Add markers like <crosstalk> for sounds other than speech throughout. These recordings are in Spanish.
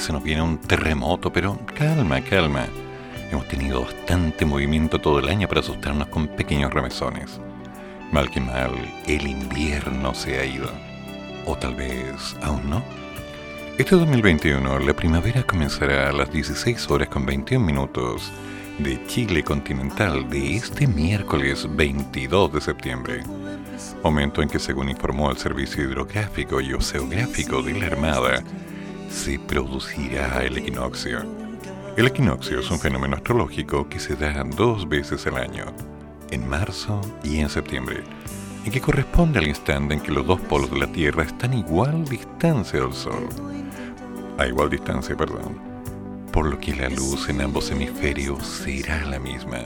Se nos viene un terremoto, pero calma, calma. Hemos tenido bastante movimiento todo el año para asustarnos con pequeños remesones. Mal que mal, el invierno se ha ido. O tal vez aún no. Este 2021, la primavera comenzará a las 16 horas con 21 minutos de Chile continental de este miércoles 22 de septiembre. Momento en que, según informó el Servicio Hidrográfico y Oceográfico de la Armada, se producirá el equinoccio. El equinoccio es un fenómeno astrológico que se da dos veces al año, en marzo y en septiembre, y que corresponde al instante en que los dos polos de la Tierra están a igual distancia del Sol. A igual distancia, perdón. Por lo que la luz en ambos hemisferios será la misma.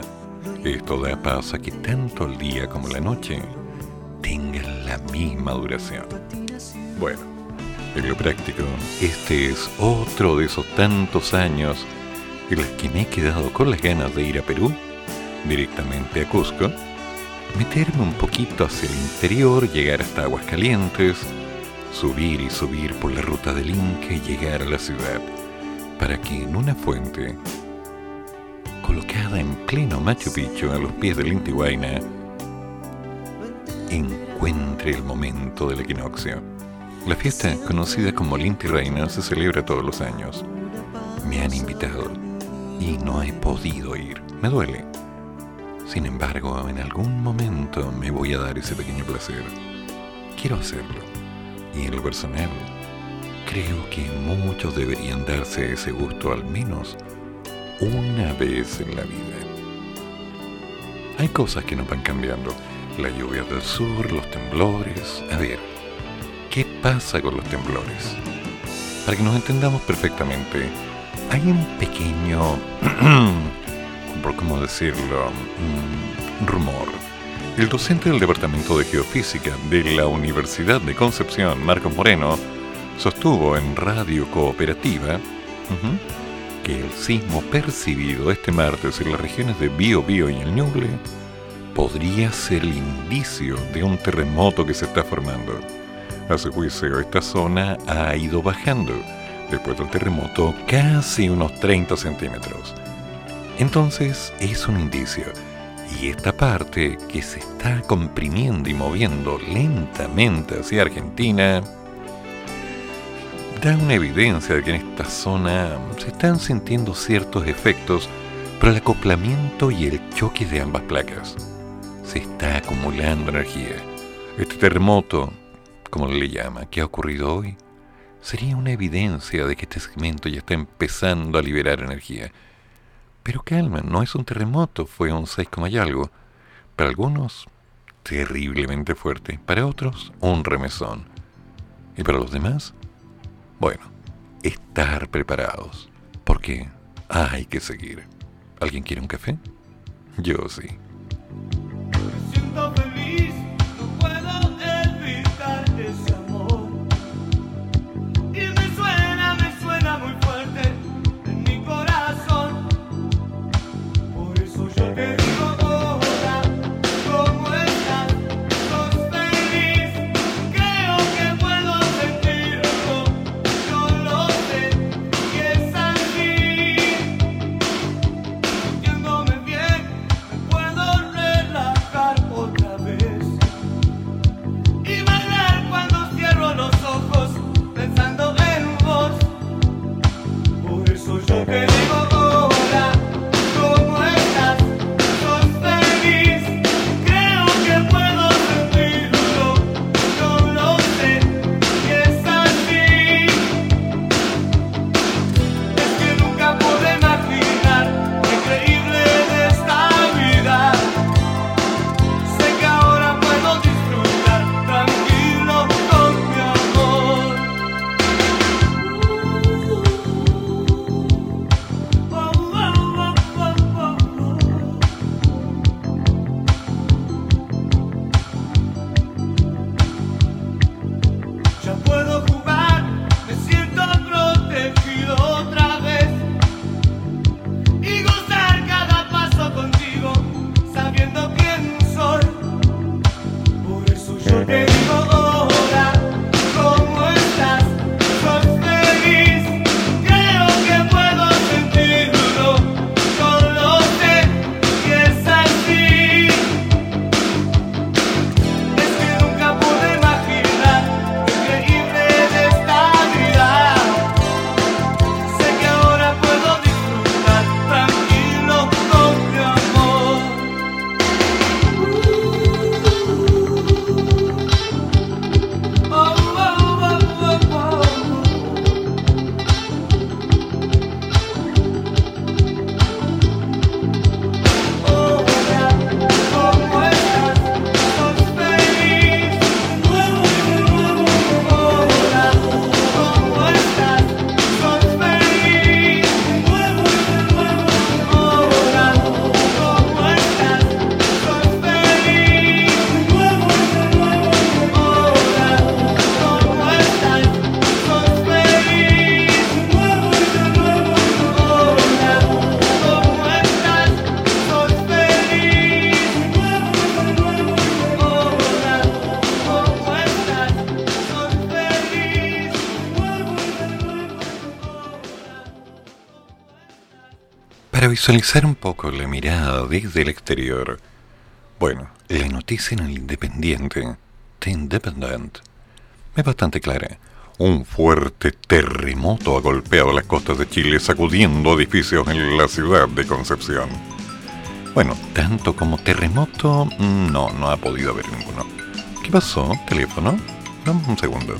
Esto da paso a que tanto el día como la noche tengan la misma duración. Bueno, en lo práctico, este es otro de esos tantos años en los que me he quedado con las ganas de ir a Perú, directamente a Cusco, meterme un poquito hacia el interior, llegar hasta aguas calientes, subir y subir por la ruta del Inca y llegar a la ciudad, para que en una fuente, colocada en pleno Machu Picchu a los pies del Intihuayna, encuentre el momento del equinoccio. La fiesta, conocida como el Inti Reina, se celebra todos los años. Me han invitado y no he podido ir. Me duele. Sin embargo, en algún momento me voy a dar ese pequeño placer. Quiero hacerlo. Y en lo personal, creo que muchos deberían darse ese gusto al menos una vez en la vida. Hay cosas que no van cambiando. La lluvia del sur, los temblores. A ver, ¿qué pasa con los temblores? Para que nos entendamos perfectamente, hay un pequeño, <clears throat> cómo decirlo, un rumor. El docente del Departamento de Geofísica de la Universidad de Concepción, Marcos Moreno, sostuvo en Radio Cooperativa que el sismo percibido este martes en las regiones de Bio Bio y el Ñuble podría ser el indicio de un terremoto que se está formando. A su juicio, esta zona ha ido bajando después del terremoto casi unos 30 centímetros. Entonces es un indicio. Y esta parte que se está comprimiendo y moviendo lentamente hacia Argentina da una evidencia de que en esta zona se están sintiendo ciertos efectos por el acoplamiento y el choque de ambas placas. Se está acumulando energía. Este terremoto, como le llama, que ha ocurrido hoy, sería una evidencia de que este segmento ya está empezando a liberar energía. Pero calma, no es un terremoto, fue un 6, y algo. Para algunos, terriblemente fuerte. Para otros, un remesón. Y para los demás, bueno, estar preparados. Porque hay que seguir. ¿Alguien quiere un café? Yo sí. Para visualizar un poco la mirada desde el exterior, bueno, la noticia en el Independiente, The Independent, es bastante clara. Un fuerte terremoto ha golpeado las costas de Chile, sacudiendo edificios en la ciudad de Concepción. Bueno, tanto como terremoto, mm, no, no ha podido haber ninguno. ¿Qué pasó? ¿Teléfono? Un segundo.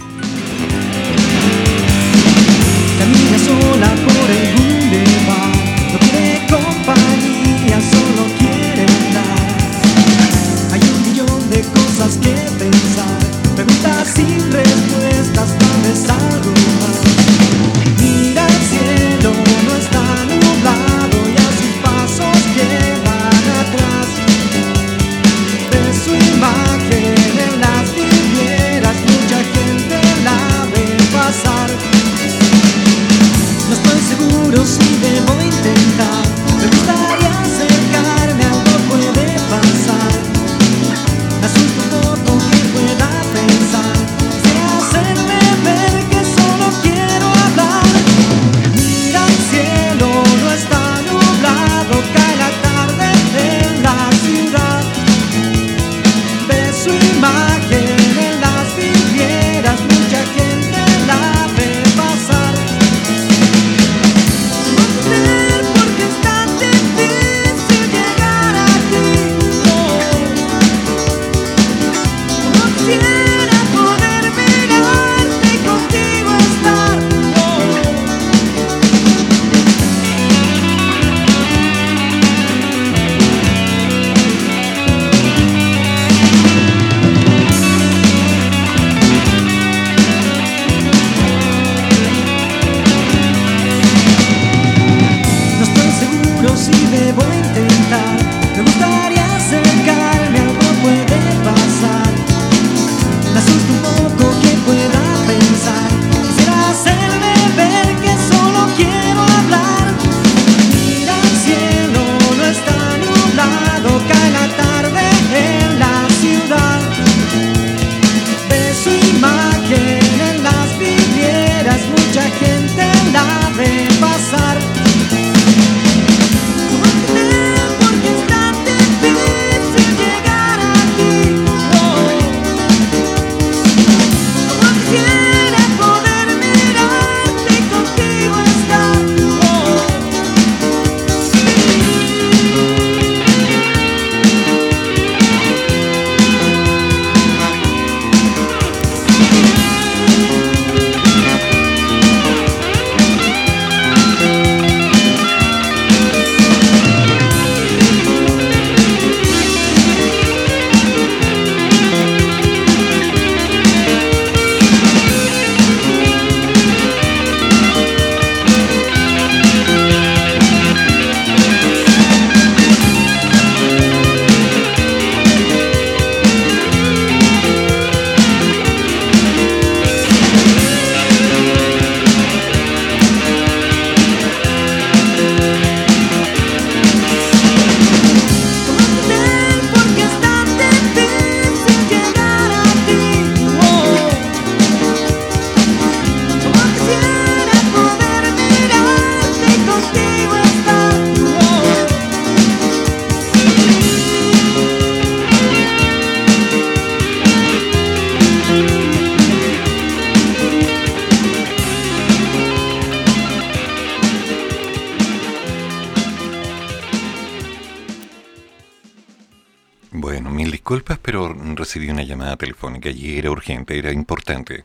Disculpas, pero recibí una llamada telefónica y era urgente, era importante.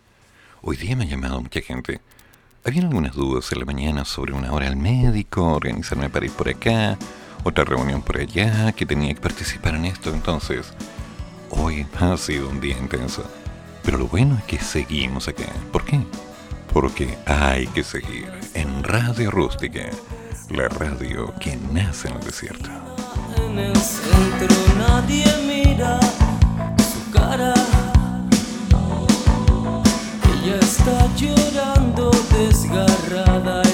Hoy día me ha llamado mucha gente. Habían algunas dudas en la mañana sobre una hora al médico, organizarme para ir por acá, otra reunión por allá, que tenía que participar en esto. Entonces, hoy ha sido un día intenso. Pero lo bueno es que seguimos acá. ¿Por qué? Porque hay que seguir en Radio Rústica, la radio que nace en el desierto. En el centro nadie su cara. Ella está llorando desgarrada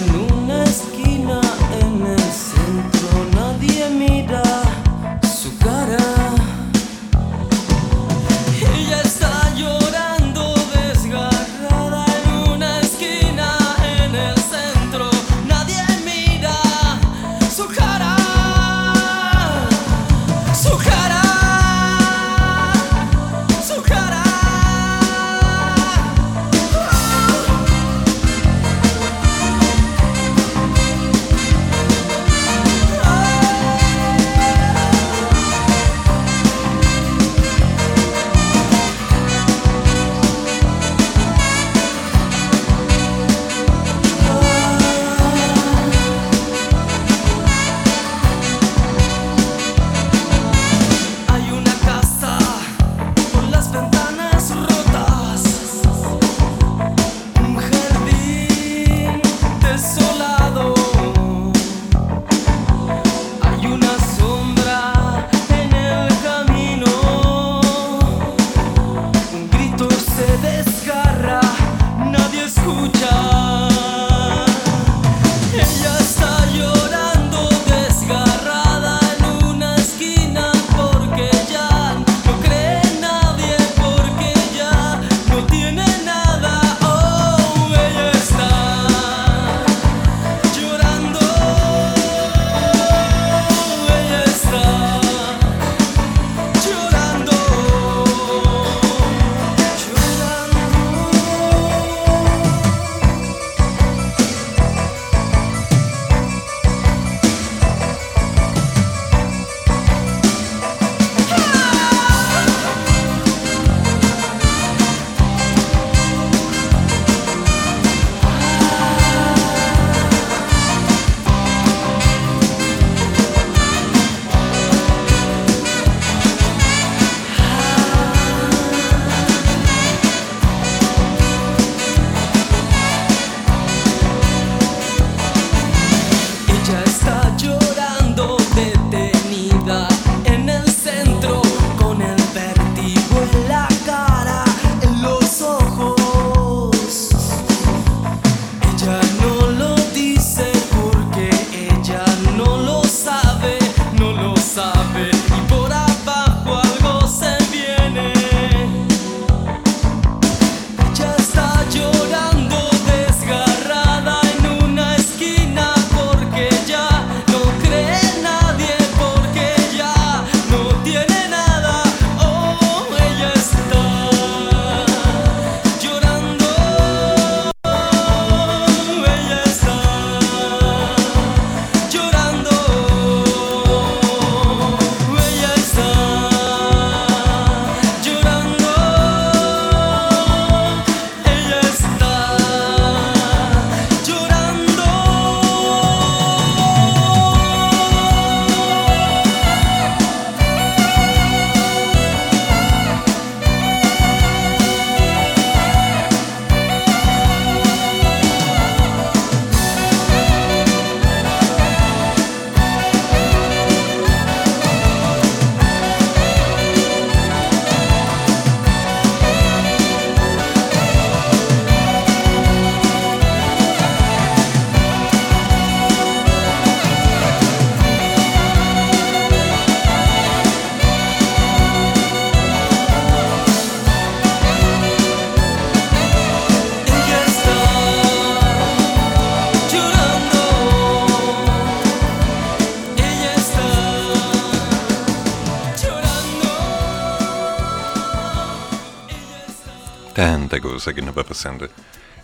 cosa que nos va pasando.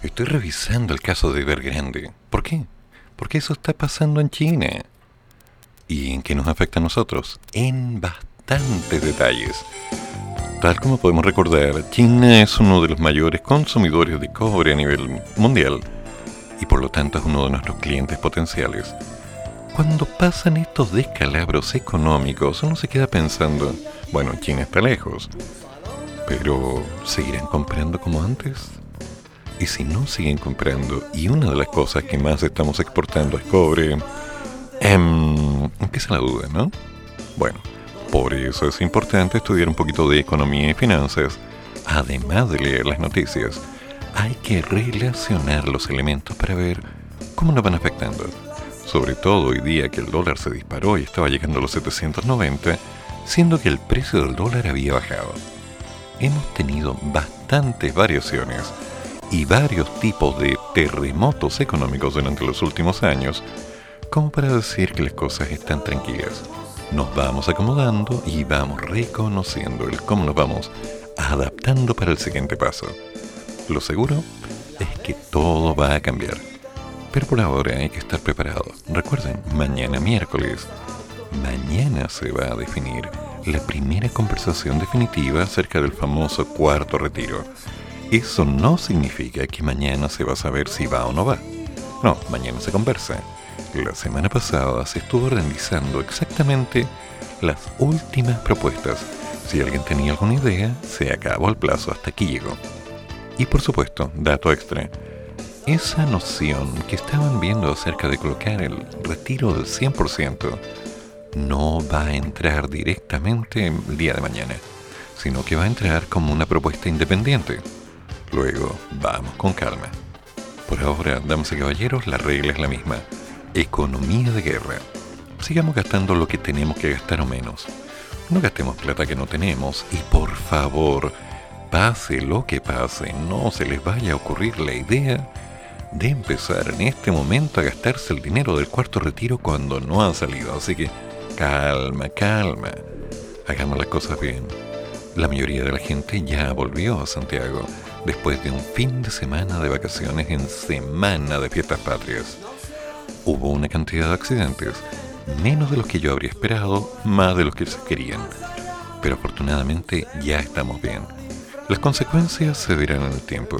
Estoy revisando el caso de Evergrande. ¿Por qué? Porque eso está pasando en China. ¿Y en qué nos afecta a nosotros? En bastantes detalles. Tal como podemos recordar, China es uno de los mayores consumidores de cobre a nivel mundial y por lo tanto es uno de nuestros clientes potenciales. Cuando pasan estos descalabros económicos, uno se queda pensando, bueno, China está lejos, pero ¿seguirán comprando como antes? Y si no siguen comprando, y una de las cosas que más estamos exportando es cobre, em, empieza la duda, ¿no? Bueno, por eso es importante estudiar un poquito de economía y finanzas, además de leer las noticias. Hay que relacionar los elementos para ver cómo nos van afectando. Sobre todo hoy día que el dólar se disparó y estaba llegando a los 790, siendo que el precio del dólar había bajado. Hemos tenido bastantes variaciones y varios tipos de terremotos económicos durante los últimos años, como para decir que las cosas están tranquilas. Nos vamos acomodando y vamos reconociendo el cómo nos vamos adaptando para el siguiente paso. Lo seguro es que todo va a cambiar. Pero por ahora hay que estar preparado. Recuerden, mañana miércoles, mañana se va a definir la primera conversación definitiva acerca del famoso cuarto retiro eso no significa que mañana se va a saber si va o no va. No, mañana se conversa. La semana pasada se estuvo realizando exactamente las últimas propuestas. Si alguien tenía alguna idea, se acabó el plazo, hasta aquí llegó. Y por supuesto, dato extra, esa noción que estaban viendo acerca de colocar el retiro del 100% no va a entrar directamente el día de mañana, sino que va a entrar como una propuesta independiente. Luego, vamos con calma. Por ahora, damas y caballeros, la regla es la misma. Economía de guerra. Sigamos gastando lo que tenemos que gastar o menos. No gastemos plata que no tenemos y por favor, pase lo que pase, no se les vaya a ocurrir la idea de empezar en este momento a gastarse el dinero del cuarto retiro cuando no han salido. Así que calma, calma. Hagamos las cosas bien. La mayoría de la gente ya volvió a Santiago después de un fin de semana de vacaciones en semana de fiestas patrias. Hubo una cantidad de accidentes, menos de los que yo habría esperado, más de los que se querían. Pero afortunadamente ya estamos bien. Las consecuencias se verán en el tiempo.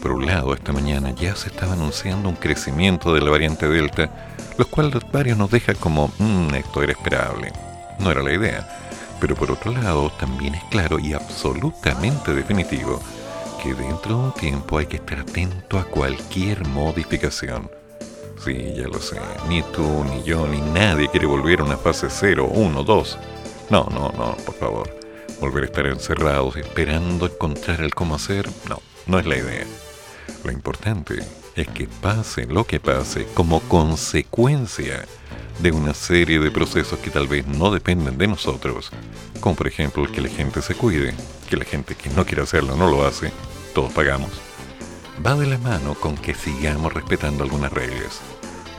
Por un lado, esta mañana ya se estaba anunciando un crecimiento de la variante Delta, lo cual varios nos deja como, mmm, esto era esperable. No era la idea. Pero por otro lado, también es claro y absolutamente definitivo que dentro de un tiempo hay que estar atento a cualquier modificación. Sí, ya lo sé, ni tú, ni yo, ni nadie quiere volver a una fase 0, 1, 2. No, no, no, por favor. Volver a estar encerrados esperando encontrar el cómo hacer, no, no es la idea. Lo importante es que pase lo que pase como consecuencia de una serie de procesos que tal vez no dependen de nosotros, como por ejemplo que la gente se cuide, que la gente que no quiere hacerlo no lo hace, todos pagamos, va de la mano con que sigamos respetando algunas reglas.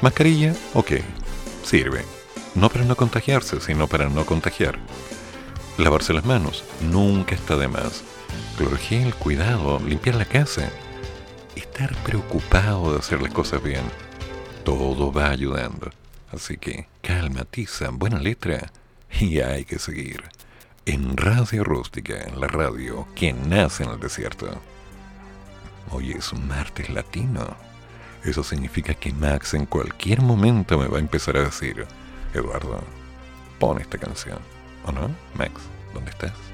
Mascarilla, ok, sirve. No para no contagiarse, sino para no contagiar. Lavarse las manos, nunca está de más. Clorogel, cuidado, limpiar la casa. Estar preocupado de hacer las cosas bien. Todo va ayudando. Así que calma, tiza, buena letra y hay que seguir. En Radio Rústica, en la radio que nace en el desierto. Hoy es un martes latino. Eso significa que Max en cualquier momento me va a empezar a decir, Eduardo, pon esta canción. ¿O no? Max, ¿dónde estás?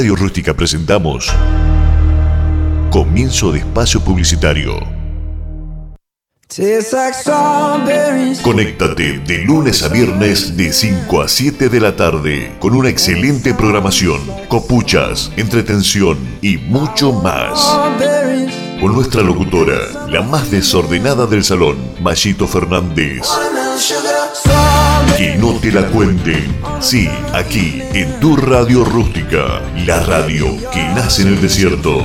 Radio Rústica presentamos Comienzo de Espacio Publicitario. Conéctate de lunes a viernes de 5 a 7 de la tarde con una excelente programación, copuchas, entretención y mucho más con nuestra locutora, la más desordenada del salón, Mayito Fernández. Que no te la cuenten. Sí, aquí, en tu radio rústica, la radio que nace en el desierto.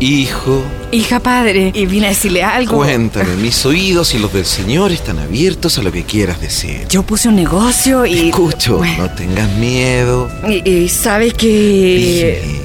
Hijo. Hija padre, y vine a decirle algo. Cuéntame, mis oídos y los del Señor están abiertos a lo que quieras decir. Yo puse un negocio y. Escucho, no tengas miedo. Y, y sabe que.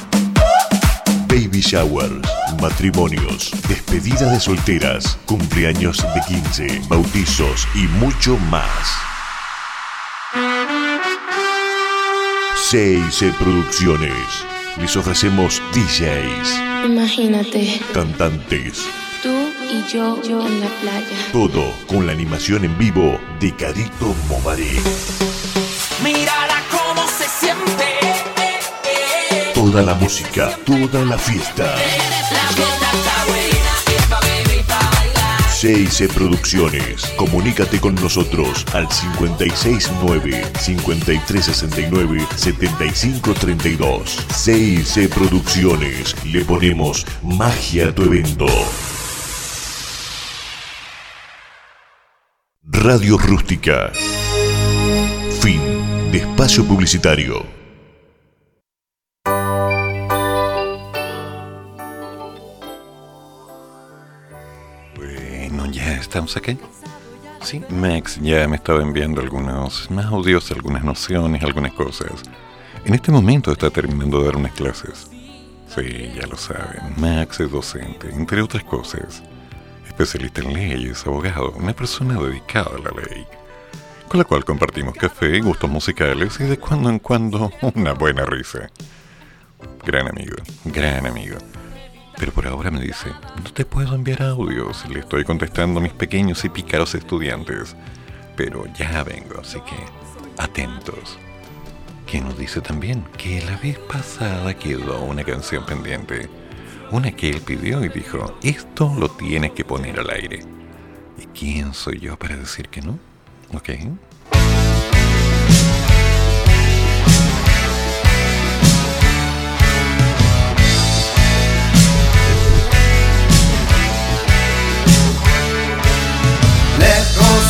Baby showers, matrimonios, despedida de solteras, cumpleaños de 15, bautizos y mucho más. CIC Producciones. Les ofrecemos DJs, Imagínate, cantantes, tú y yo, yo en la playa. todo con la animación en vivo de Carito Mobaré. Mírala cómo se siente. Toda la música, toda la fiesta. CIC Producciones. Comunícate con nosotros al 569-5369-7532. CIC Producciones. Le ponemos magia a tu evento. Radio Rústica. Fin de espacio publicitario. Estamos aquí. Sí, Max ya me estaba enviando algunos audios, algunas nociones, algunas cosas. En este momento está terminando de dar unas clases. Sí, ya lo saben, Max es docente, entre otras cosas. Especialista en leyes, abogado, una persona dedicada a la ley. Con la cual compartimos café, gustos musicales y de cuando en cuando una buena risa. Gran amigo, gran amigo. Pero por ahora me dice, no te puedo enviar audios, le estoy contestando a mis pequeños y pícaros estudiantes. Pero ya vengo, así que atentos. Que nos dice también que la vez pasada quedó una canción pendiente. Una que él pidió y dijo, esto lo tienes que poner al aire. ¿Y quién soy yo para decir que no? ¿Ok?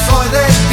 Lejos soy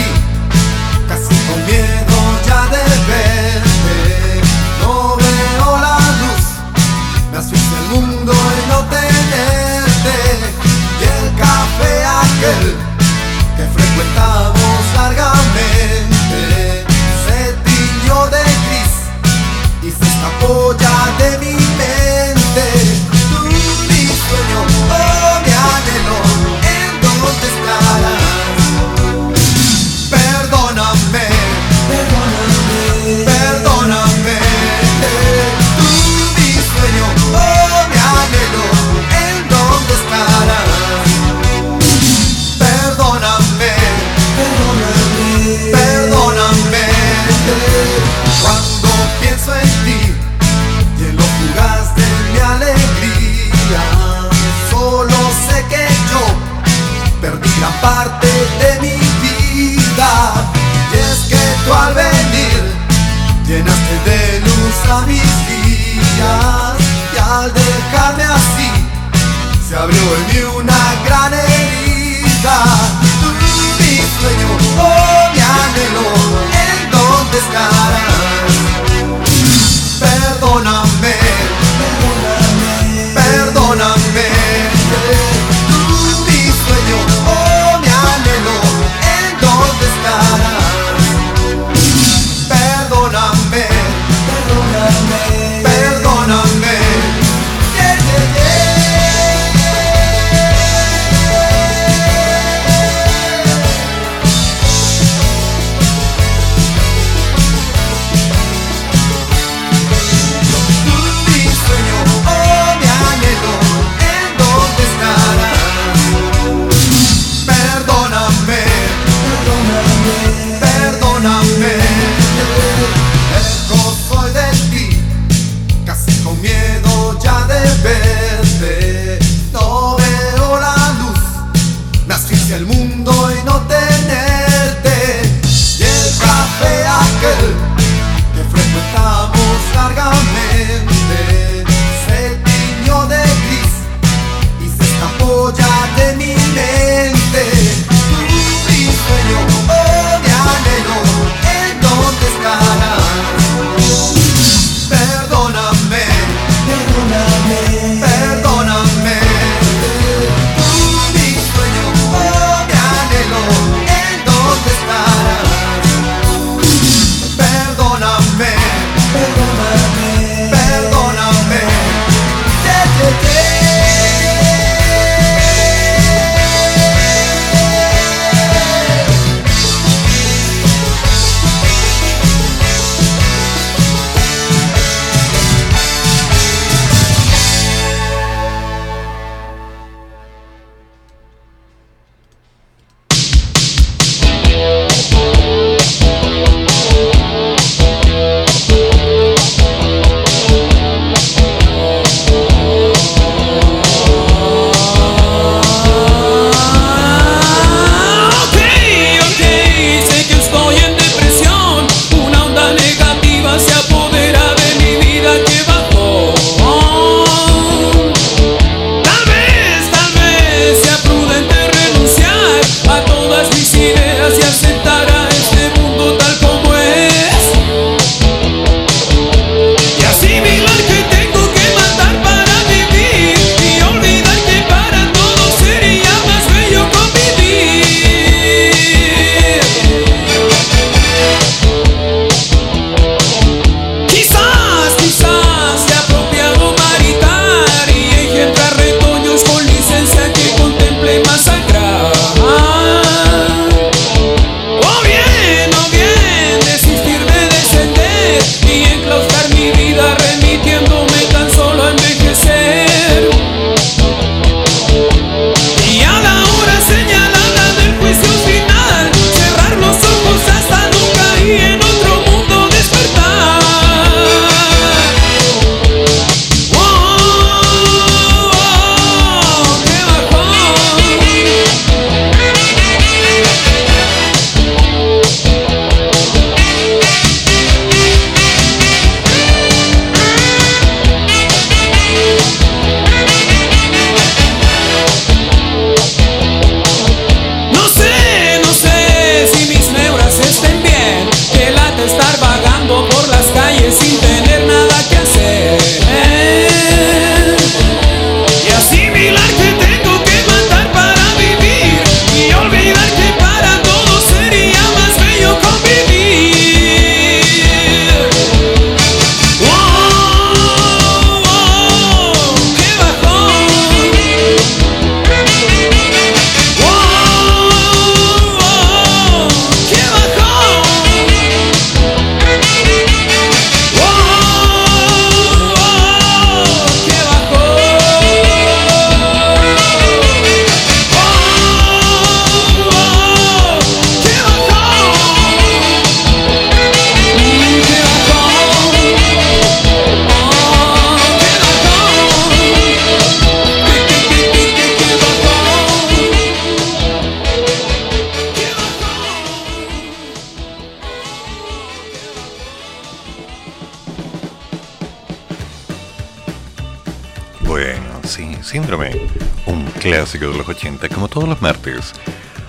de los 80, como todos los martes.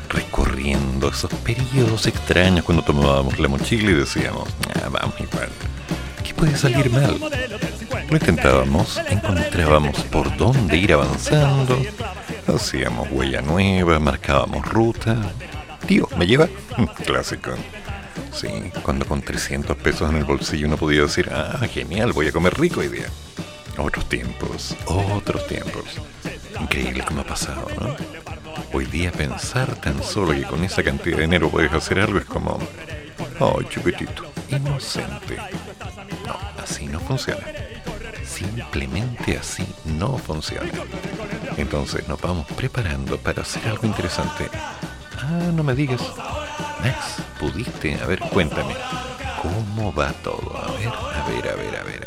Recorriendo esos periodos extraños cuando tomábamos la mochila y decíamos, ah, vamos igual. ¿Qué puede salir mal? Lo intentábamos, encontrábamos por dónde ir avanzando, hacíamos huella nueva, marcábamos ruta. Tío, ¿me lleva? <laughs> Clásico. Sí, cuando con 300 pesos en el bolsillo uno podía decir, ah, genial, voy a comer rico hoy día. Otros tiempos, otros tiempos. Increíble cómo ha pasado, ¿no? Hoy día pensar tan solo que con esa cantidad de dinero puedes hacer algo es como, oh, chiquitito, inocente. No, así no funciona. Simplemente así no funciona. Entonces nos vamos preparando para hacer algo interesante. Ah, no me digas. Max, ¿pudiste? A ver, cuéntame. ¿Cómo va todo? A ver, a ver, a ver, a ver.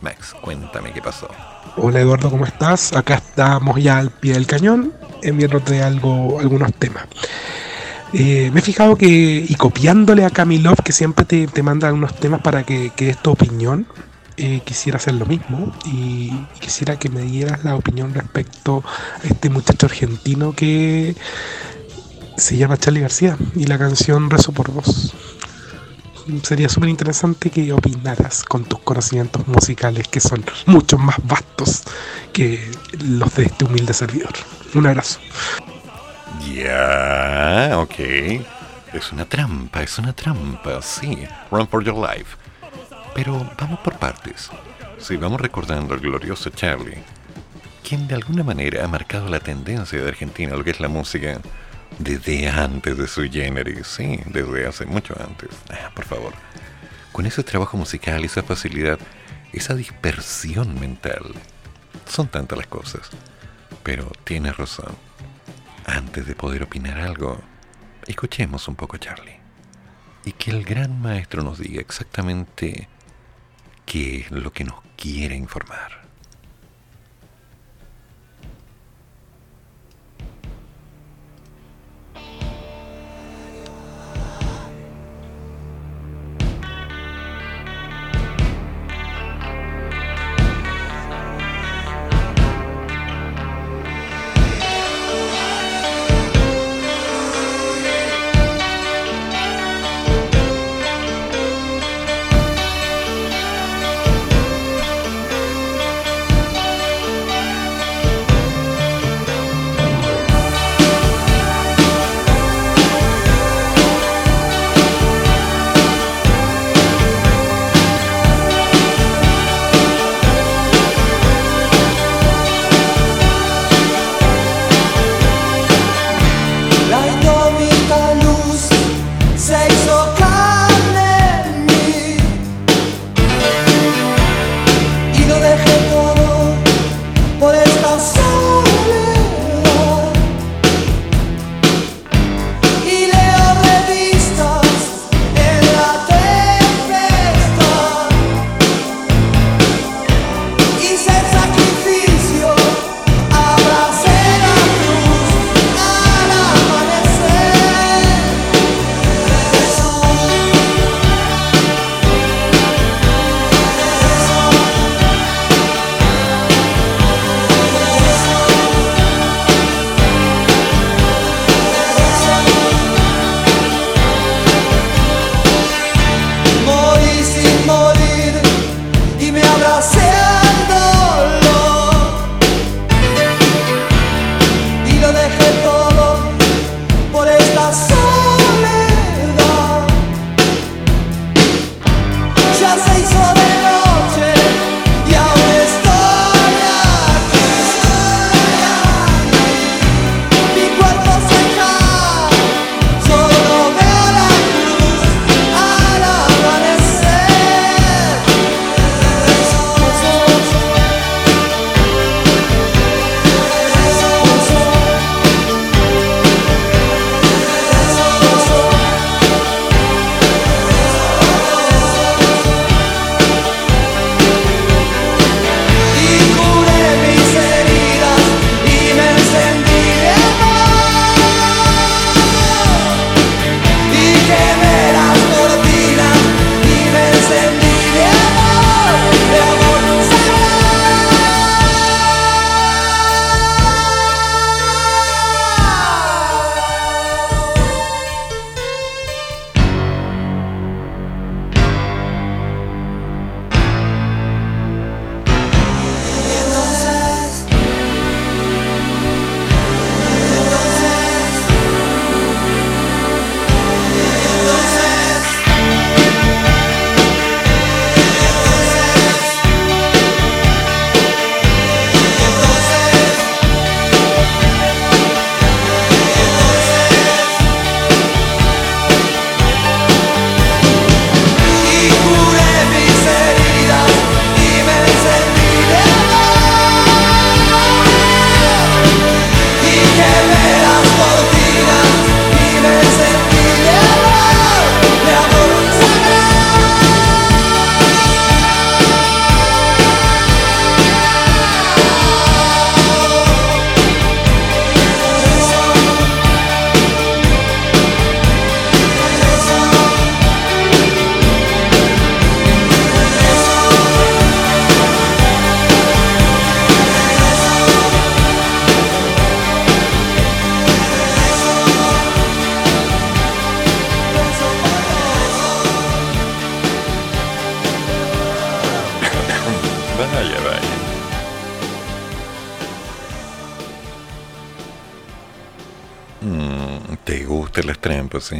Max, cuéntame qué pasó. Hola Eduardo, ¿cómo estás? Acá estamos ya al pie del cañón, enviándote algo, algunos temas. Eh, me he fijado que, y copiándole a Camilov, que siempre te, te manda algunos temas para que, que des tu opinión, eh, quisiera hacer lo mismo y, y quisiera que me dieras la opinión respecto a este muchacho argentino que se llama Charlie García y la canción Rezo por vos. Sería súper interesante que opinaras con tus conocimientos musicales que son mucho más vastos que los de este humilde servidor. Un abrazo. Ya, ok. Es una trampa, es una trampa, sí. Run for your life. Pero vamos por partes. Si vamos recordando al glorioso Charlie, quien de alguna manera ha marcado la tendencia de Argentina a lo que es la música desde antes de su generis, sí, desde hace mucho antes. Ah, por favor. Con ese trabajo musical, esa facilidad, esa dispersión mental. Son tantas las cosas. Pero tienes razón. Antes de poder opinar algo, escuchemos un poco Charlie. Y que el gran maestro nos diga exactamente qué es lo que nos quiere informar.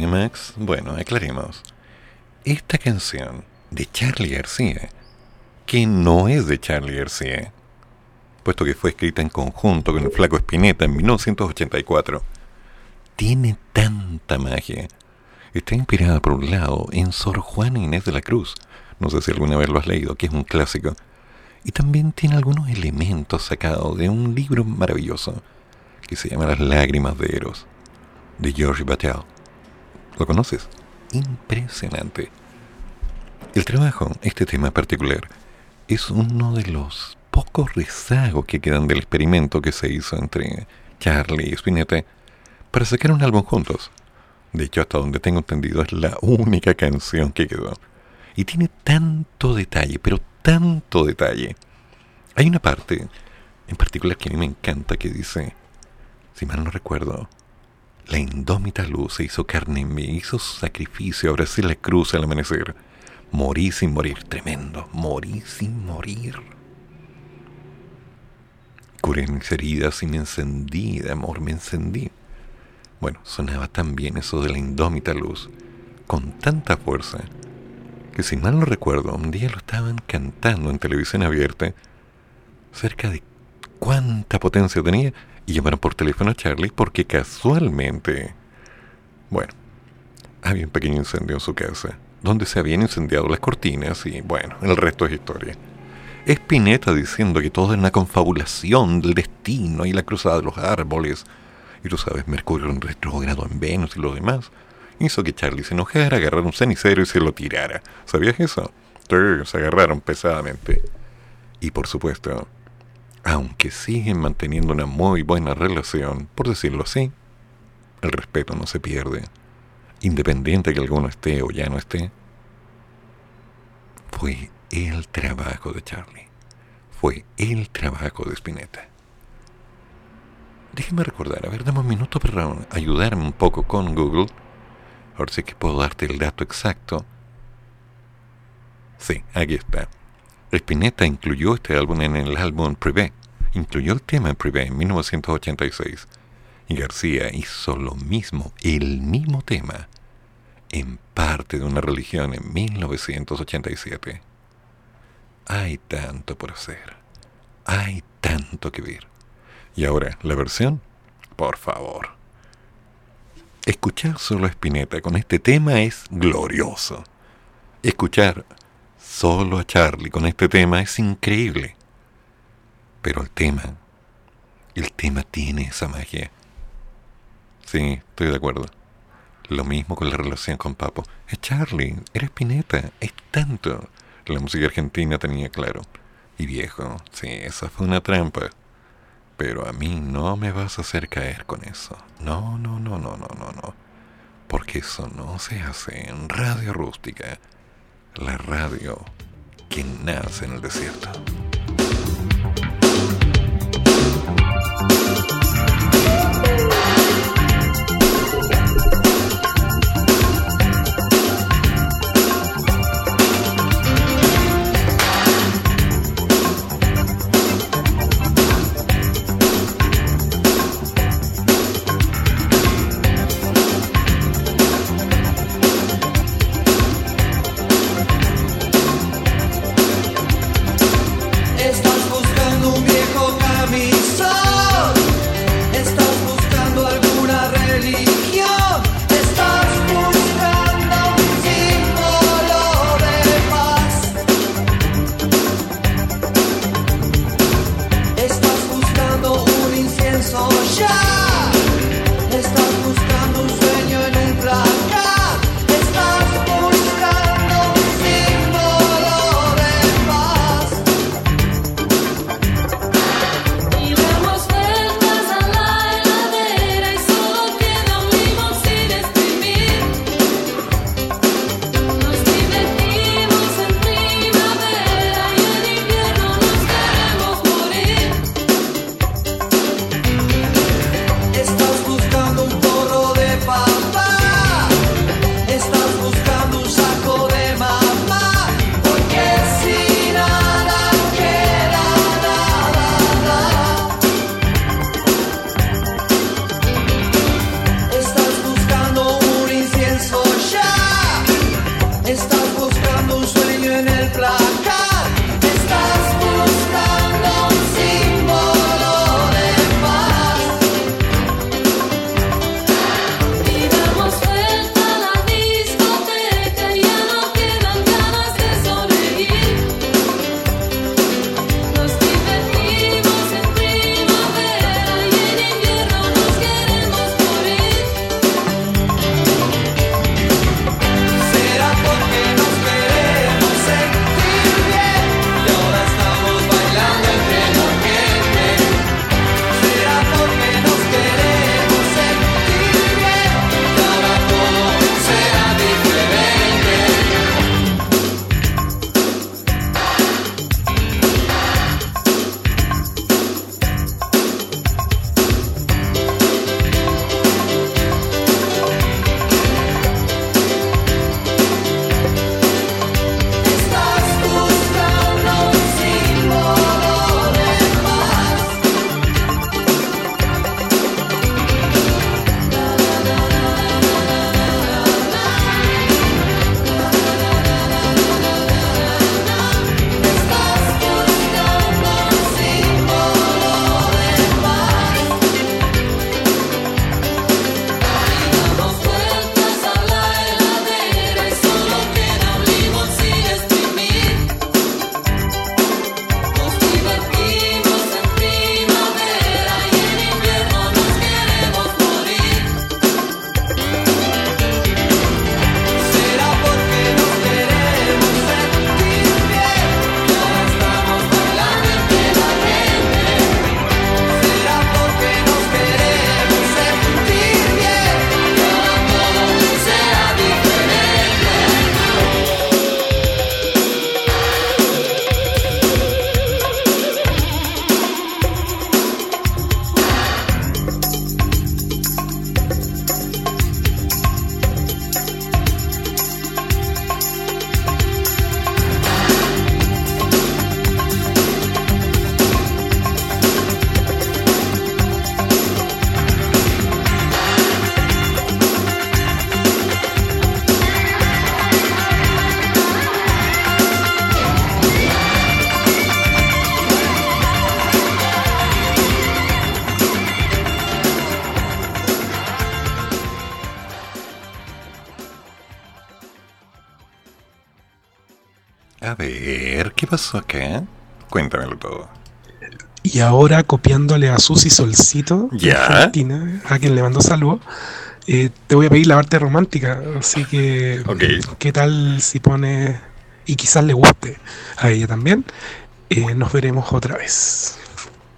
Max? Bueno, aclaremos. Esta canción de Charlie García, que no es de Charlie García, puesto que fue escrita en conjunto con el flaco Spinetta en 1984, tiene tanta magia. Está inspirada por un lado en Sor Juana Inés de la Cruz, no sé si alguna vez lo has leído, que es un clásico, y también tiene algunos elementos sacados de un libro maravilloso que se llama Las lágrimas de Eros, de George Batel. ¿Lo conoces? Impresionante. El trabajo, este tema particular, es uno de los pocos rezagos que quedan del experimento que se hizo entre Charlie y Spinetta para sacar un álbum juntos. De hecho, hasta donde tengo entendido, es la única canción que quedó. Y tiene tanto detalle, pero tanto detalle. Hay una parte en particular que a mí me encanta que dice, si mal no recuerdo, la indómita luz se hizo carne en mí, hizo sacrificio, ahora sí la cruz al amanecer. Morí sin morir, tremendo, morí sin morir. Curé mis heridas y me encendí, amor me encendí. Bueno, sonaba tan bien eso de la indómita luz, con tanta fuerza, que si mal no recuerdo, un día lo estaban cantando en televisión abierta, cerca de cuánta potencia tenía, y llamaron por teléfono a Charlie porque casualmente, bueno, había un pequeño incendio en su casa, donde se habían incendiado las cortinas y bueno, el resto es historia. Espineta diciendo que todo es una confabulación del destino y la cruzada de los árboles, y tú sabes, Mercurio en retrógrado en Venus y lo demás, hizo que Charlie se enojara, agarrara un cenicero y se lo tirara. ¿Sabías eso? Sí, se agarraron pesadamente. Y por supuesto, aunque siguen manteniendo una muy buena relación, por decirlo así, el respeto no se pierde, independiente que alguno esté o ya no esté. Fue el trabajo de Charlie, fue el trabajo de Spinetta. Déjeme recordar, a ver, dame un minuto para ayudarme un poco con Google. Ahora sí que puedo darte el dato exacto. Sí, aquí está. Spinetta incluyó este álbum en el álbum Privé, incluyó el tema en Privé en 1986, y García hizo lo mismo, el mismo tema, en parte de una religión en 1987. Hay tanto por hacer, hay tanto que ver. Y ahora, la versión, por favor. Escuchar solo a Spinetta con este tema es glorioso. Escuchar solo a Charlie con este tema es increíble. Pero el tema, el tema tiene esa magia. Sí, estoy de acuerdo. Lo mismo con la relación con Papo. Es Charlie, era Spinetta, es tanto. La música argentina tenía claro. Y viejo, sí, esa fue una trampa. Pero a mí no me vas a hacer caer con eso. No, no, no, no, no, no, no. Porque eso no se hace en radio rústica la radio que nace en el desierto. ahora copiándole a Susi Solcito, Argentina, a quien le mando saludos, eh, te voy a pedir la parte romántica. Así que, ¿qué tal si pones, y quizás le guste a ella también? Eh, nos veremos otra vez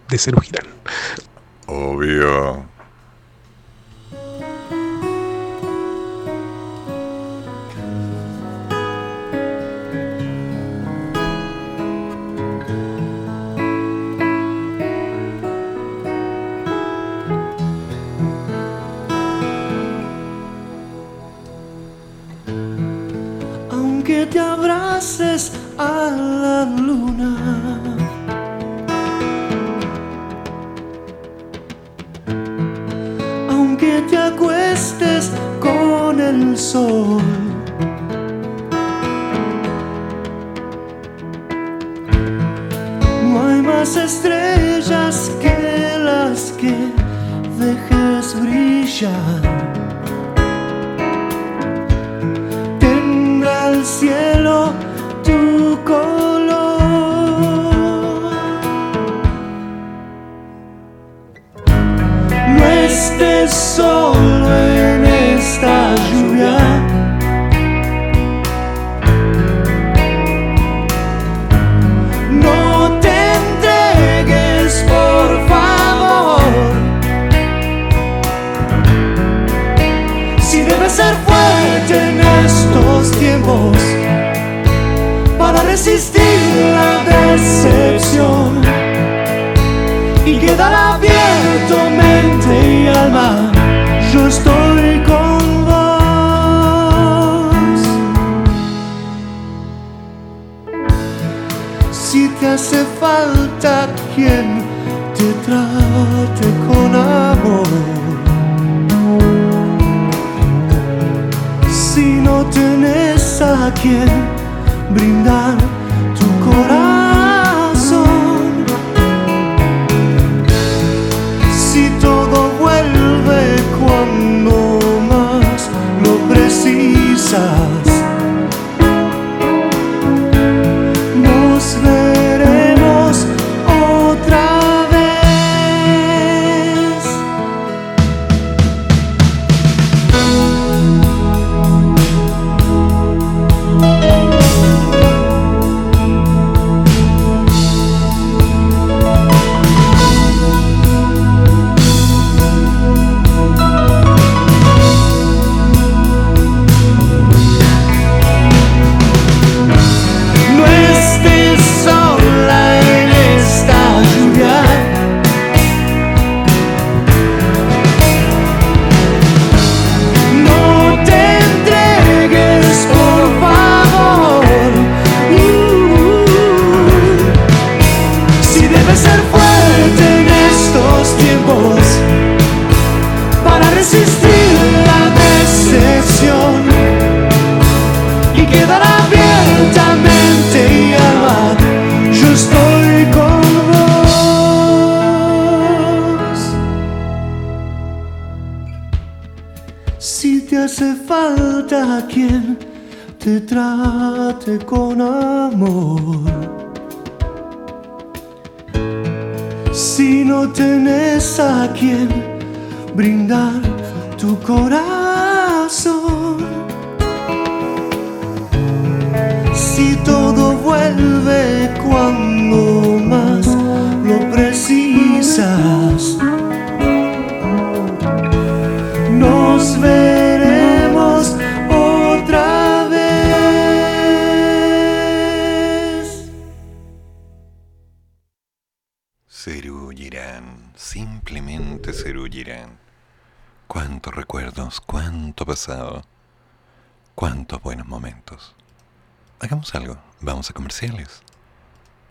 de Cero Girán.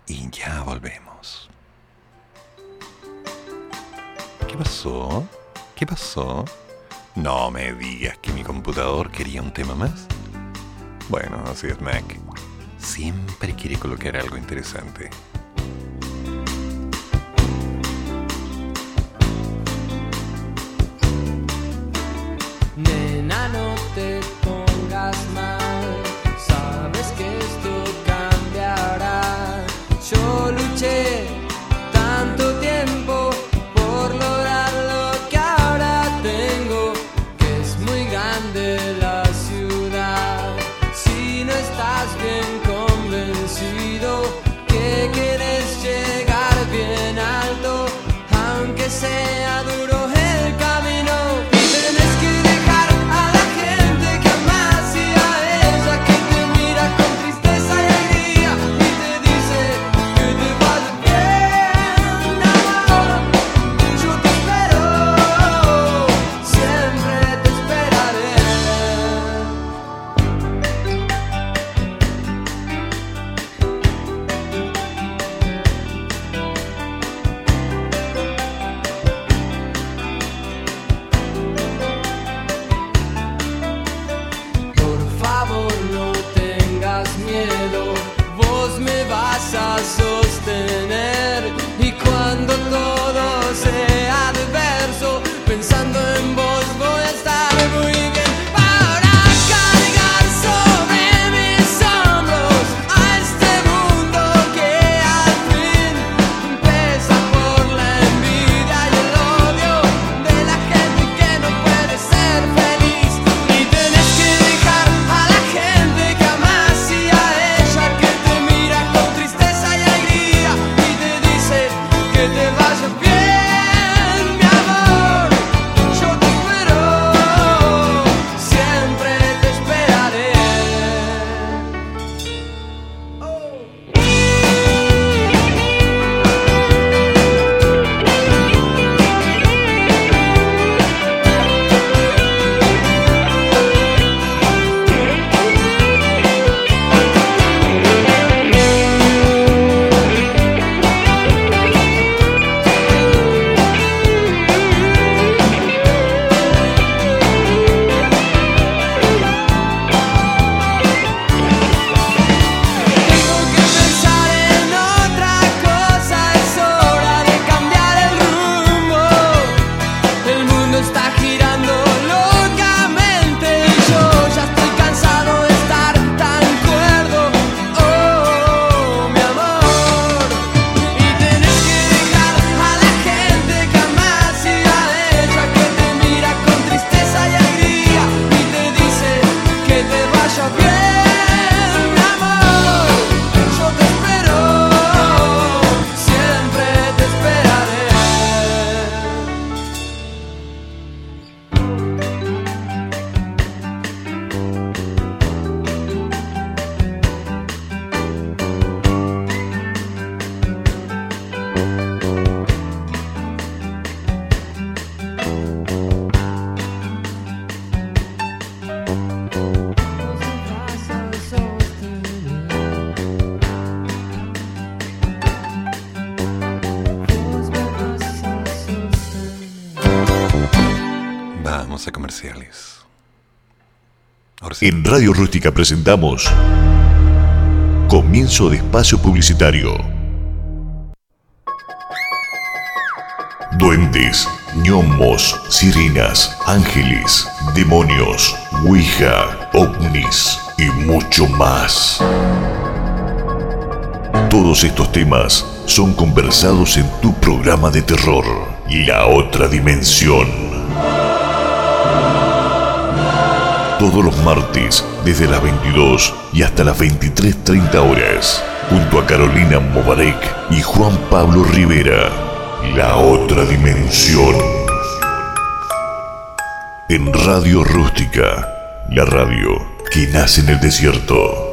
y ya volvemos. ¿Qué pasó? ¿Qué pasó? No me digas que mi computador quería un tema más. Bueno, así es Mac. Siempre quiere colocar algo interesante. Nena, no te pongas más. Te vaya En Radio Rústica presentamos Comienzo de espacio publicitario. Duendes, gnomos, sirenas, ángeles, demonios, ouija, ovnis y mucho más. Todos estos temas son conversados en tu programa de terror, La Otra Dimensión. Todos los martes, desde las 22 y hasta las 23.30 horas, junto a Carolina Mobarek y Juan Pablo Rivera, La Otra Dimensión. En Radio Rústica, la radio que nace en el desierto.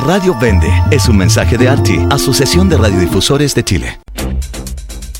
Radio vende. Es un mensaje de ARTI, Asociación de Radiodifusores de Chile.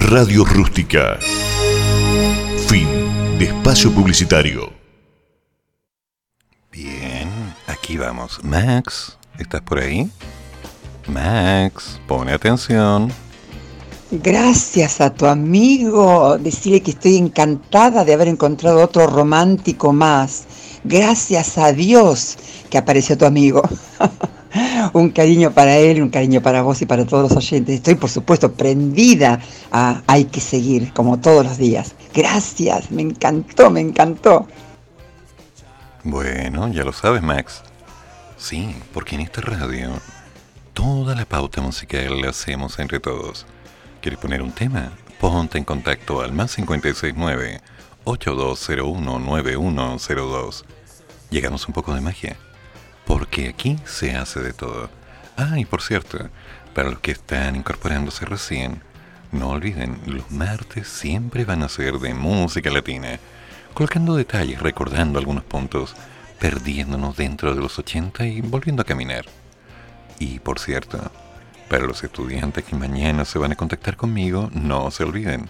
Radio Rústica. Fin de espacio publicitario. Bien, aquí vamos. Max, ¿estás por ahí? Max, pone atención. Gracias a tu amigo, decirle que estoy encantada de haber encontrado otro romántico más. Gracias a Dios que apareció tu amigo. <laughs> un cariño para él, un cariño para vos y para todos los oyentes. Estoy, por supuesto, prendida a Hay que seguir, como todos los días. Gracias, me encantó, me encantó. Bueno, ya lo sabes, Max. Sí, porque en esta radio toda la pauta musical la hacemos entre todos. ¿Quieres poner un tema? Ponte en contacto al más 569 8201 9102. Llegamos un poco de magia. Porque aquí se hace de todo. Ah, y por cierto, para los que están incorporándose recién, no olviden, los martes siempre van a ser de música latina, colocando detalles, recordando algunos puntos, perdiéndonos dentro de los 80 y volviendo a caminar. Y por cierto, para los estudiantes que mañana se van a contactar conmigo, no se olviden.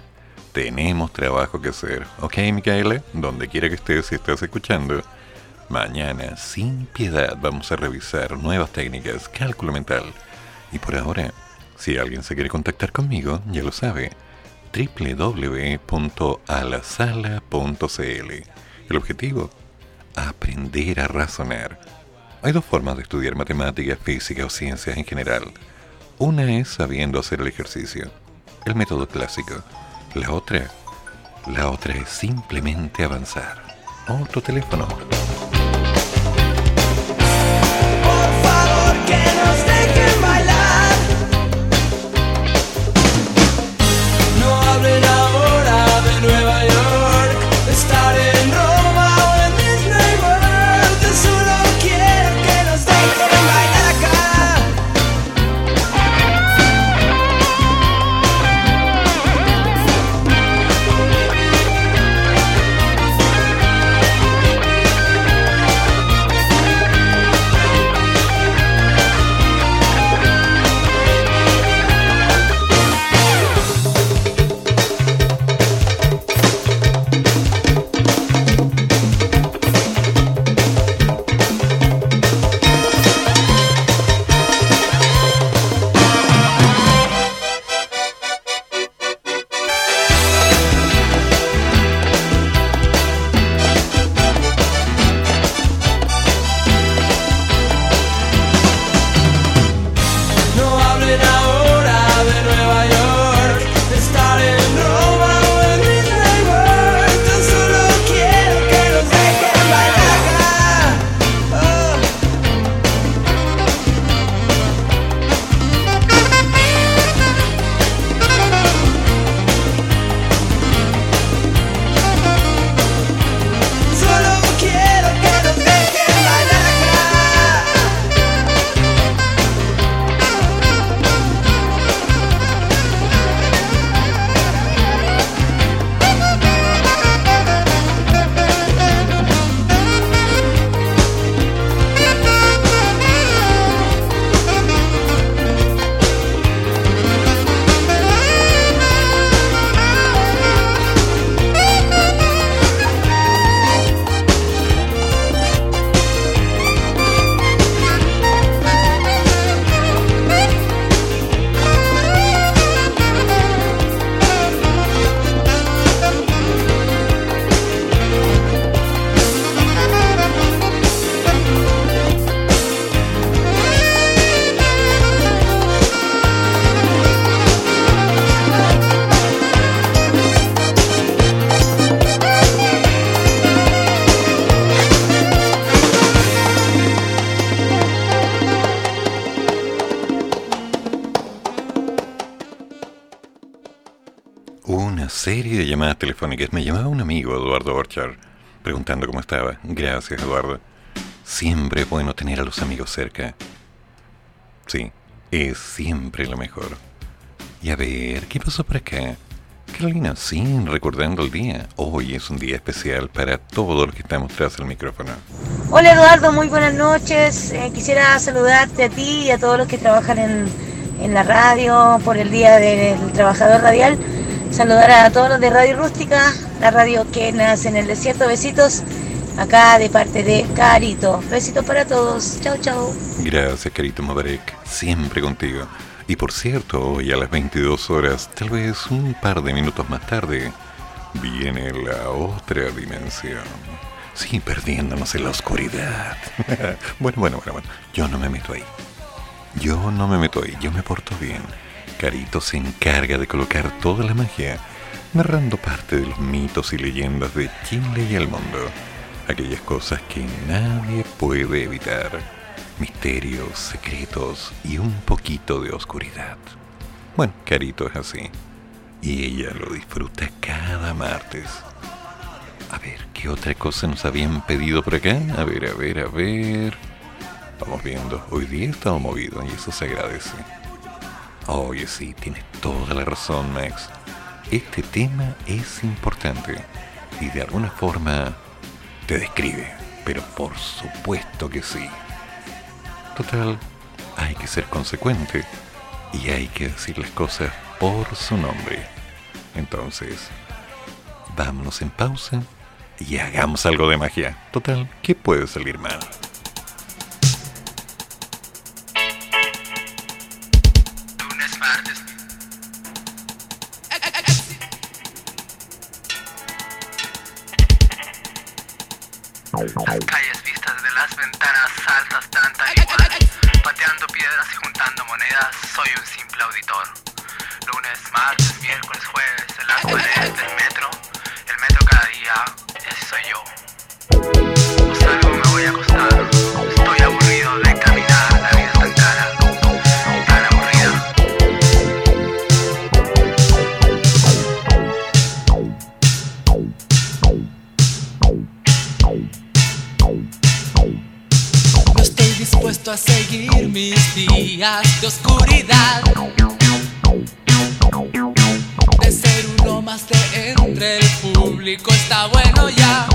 Tenemos trabajo que hacer. ¿Ok, Micaela? Donde quiera que estés, si estás escuchando. Mañana, sin piedad, vamos a revisar nuevas técnicas, cálculo mental. Y por ahora, si alguien se quiere contactar conmigo, ya lo sabe. www.alasala.cl El objetivo, aprender a razonar. Hay dos formas de estudiar matemáticas, física o ciencias en general. Una es sabiendo hacer el ejercicio, el método clásico. La otra, la otra es simplemente avanzar. Otro teléfono. Preguntando cómo estaba. Gracias, Eduardo. Siempre es bueno tener a los amigos cerca. Sí, es siempre lo mejor. Y a ver, ¿qué pasó por acá? Carolina, sí, recordando el día. Hoy es un día especial para todos los que estamos tras el micrófono. Hola Eduardo, muy buenas noches. Eh, quisiera saludarte a ti y a todos los que trabajan en, en la radio por el Día del Trabajador Radial. Saludar a todos los de Radio Rústica, la radio que nace en el desierto. Besitos acá de parte de Carito. Besitos para todos. Chao, chao. Gracias, Carito Mabarek. Siempre contigo. Y por cierto, hoy a las 22 horas, tal vez un par de minutos más tarde, viene la otra dimensión. Sí, perdiéndonos en la oscuridad. <laughs> bueno, bueno, bueno, bueno. Yo no me meto ahí. Yo no me meto ahí. Yo me porto bien. Carito se encarga de colocar toda la magia, narrando parte de los mitos y leyendas de Chile y el mundo. Aquellas cosas que nadie puede evitar. Misterios, secretos y un poquito de oscuridad. Bueno, Carito es así. Y ella lo disfruta cada martes. A ver, ¿qué otra cosa nos habían pedido por acá? A ver, a ver, a ver. Vamos viendo. Hoy día estamos movidos y eso se agradece. Oye, sí, tienes toda la razón, Max. Este tema es importante y de alguna forma te describe, pero por supuesto que sí. Total, hay que ser consecuente y hay que decir las cosas por su nombre. Entonces, vámonos en pausa y hagamos algo de magia. Total, ¿qué puede salir mal? Las de oscuridad. De ser uno más de entre el público está bueno ya.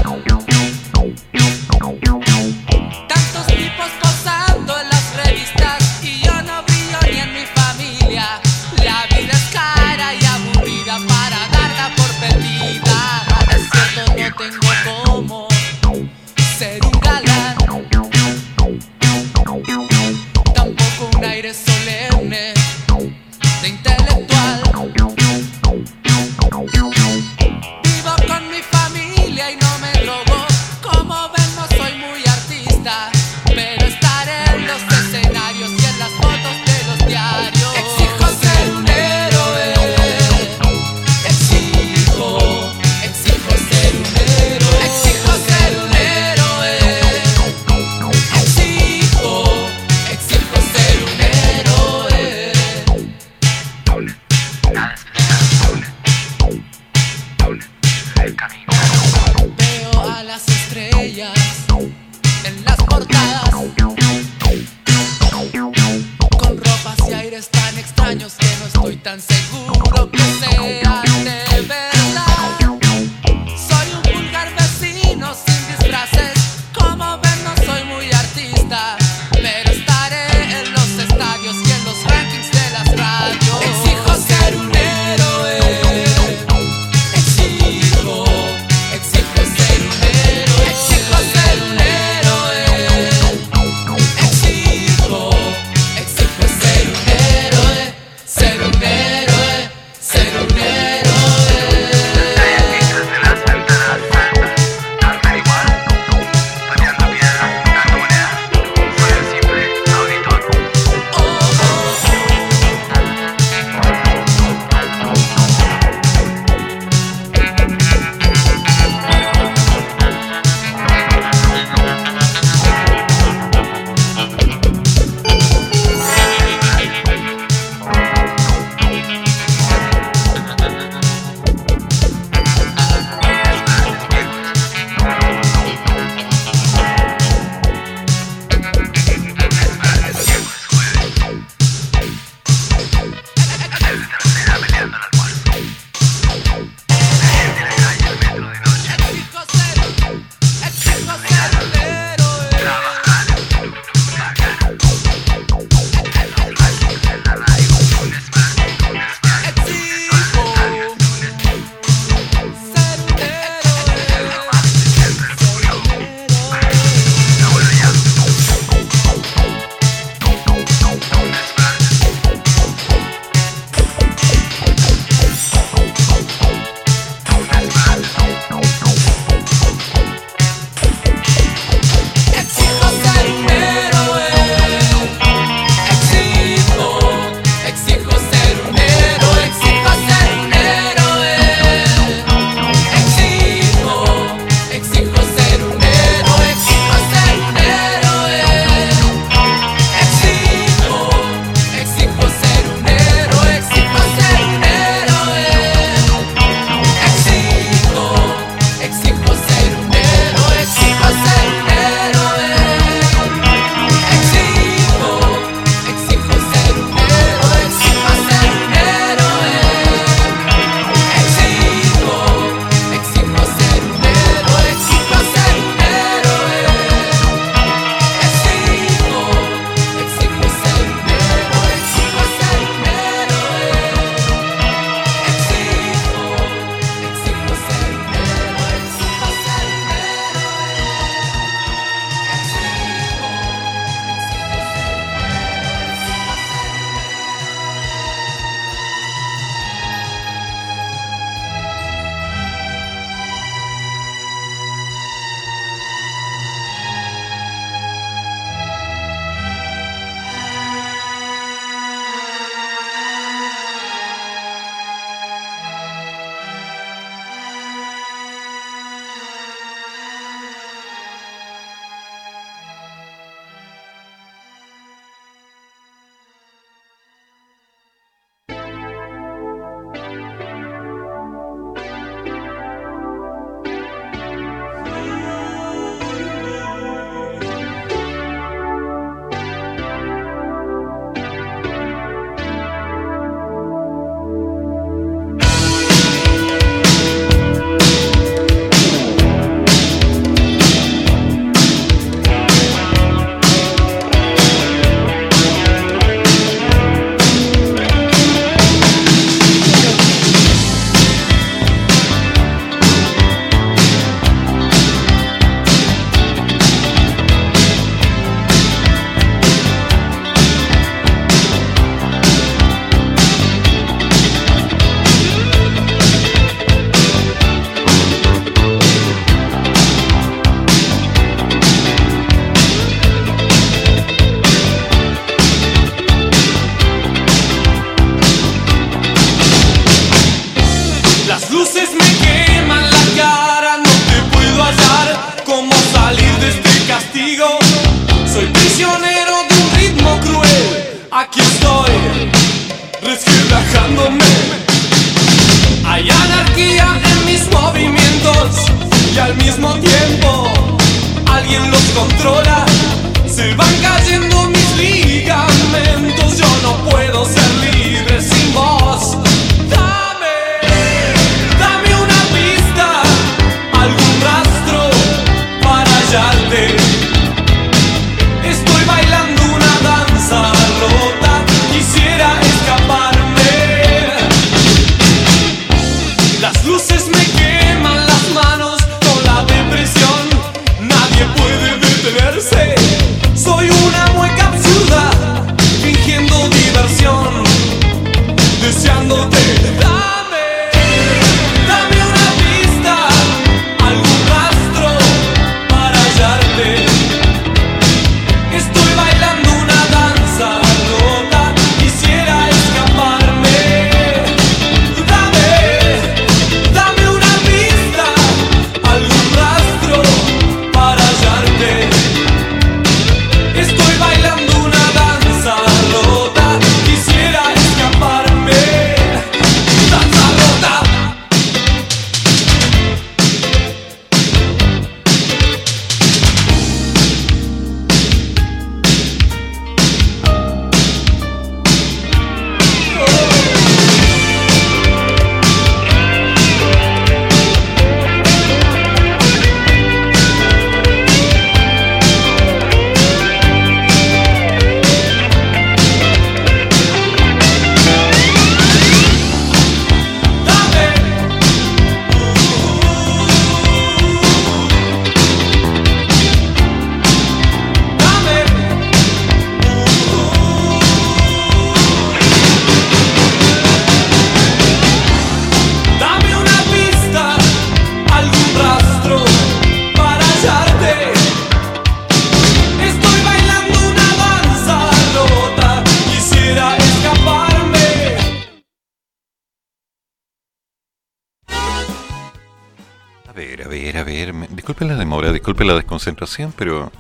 Desconcentración, pero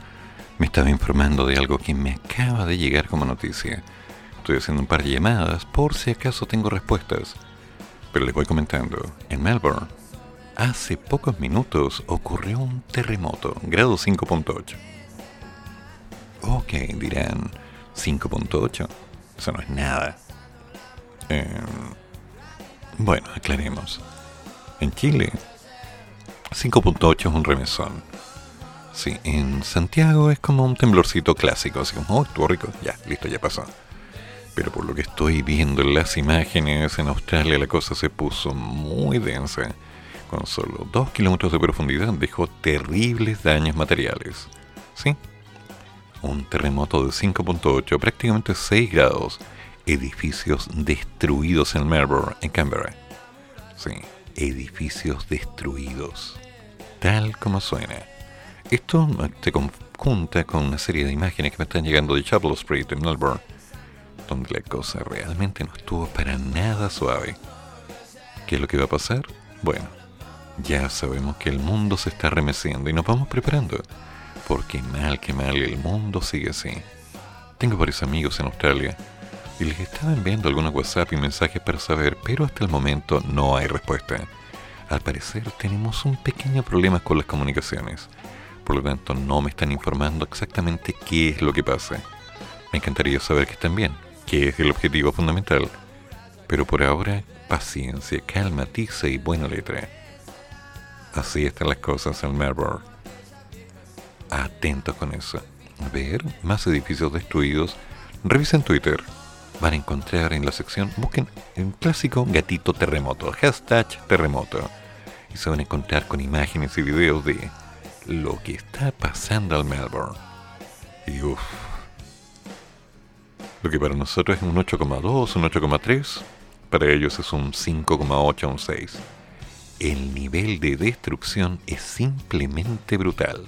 me estaba informando de algo que me acaba de llegar como noticia. Estoy haciendo un par de llamadas por si acaso tengo respuestas. Pero les voy comentando. En Melbourne, hace pocos minutos ocurrió un terremoto, grado 5.8. Ok, dirán, 5.8. Eso no es nada. Eh, bueno, aclaremos. En Chile, 5.8 es un remesón. Sí, en Santiago es como un temblorcito clásico, así como, oh, estuvo rico, ya, listo, ya pasó. Pero por lo que estoy viendo en las imágenes, en Australia la cosa se puso muy densa. Con solo 2 kilómetros de profundidad dejó terribles daños materiales. ¿Sí? Un terremoto de 5.8, prácticamente 6 grados. Edificios destruidos en Melbourne, en Canberra. Sí, edificios destruidos. Tal como suena. Esto se conjunta con una serie de imágenes que me están llegando de Chapel Street en Melbourne, donde la cosa realmente no estuvo para nada suave. ¿Qué es lo que va a pasar? Bueno, ya sabemos que el mundo se está remeciendo y nos vamos preparando, porque mal que mal el mundo sigue así. Tengo varios amigos en Australia y les estaba enviando algunos WhatsApp y mensajes para saber, pero hasta el momento no hay respuesta. Al parecer tenemos un pequeño problema con las comunicaciones por lo tanto no me están informando exactamente qué es lo que pasa. Me encantaría saber que están bien, que es el objetivo fundamental. Pero por ahora, paciencia, calma, tiza y buena letra. Así están las cosas en Melbourne. Atentos con eso. A ver, más edificios destruidos. Revisen Twitter. Van a encontrar en la sección, busquen el clásico gatito terremoto, hashtag terremoto. Y se van a encontrar con imágenes y videos de lo que está pasando al Melbourne. Y uff. Lo que para nosotros es un 8,2, un 8,3, para ellos es un 5,8, un 6. El nivel de destrucción es simplemente brutal.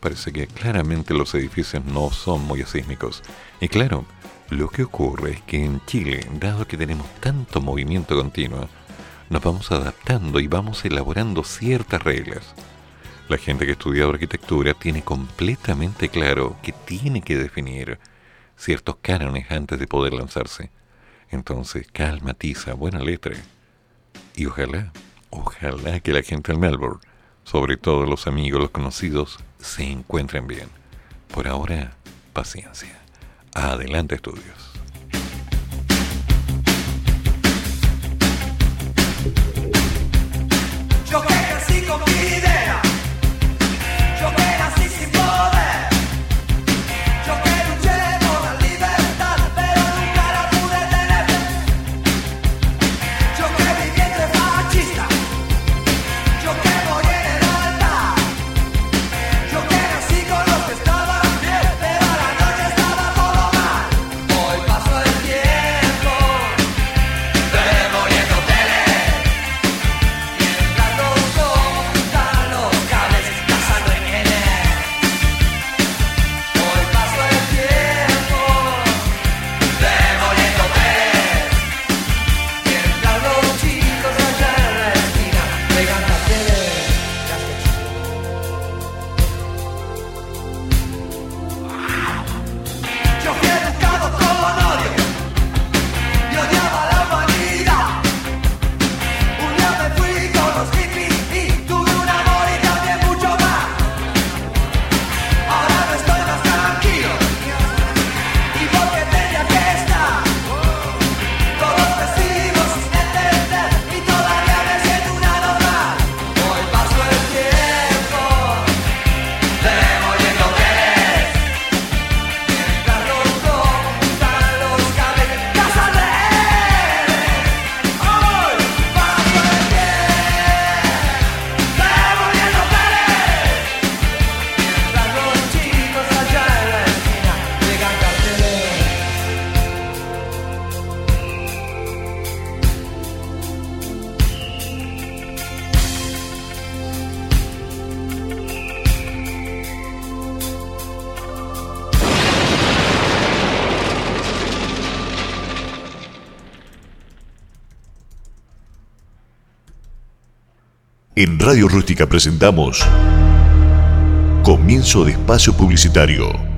Parece que claramente los edificios no son muy sísmicos. Y claro, lo que ocurre es que en Chile, dado que tenemos tanto movimiento continuo, nos vamos adaptando y vamos elaborando ciertas reglas. La gente que estudia arquitectura tiene completamente claro que tiene que definir ciertos cánones antes de poder lanzarse. Entonces, calma, tiza, buena letra. Y ojalá, ojalá que la gente en Melbourne, sobre todo los amigos, los conocidos, se encuentren bien. Por ahora, paciencia. Adelante, estudios. En Radio Rústica presentamos Comienzo de espacio publicitario.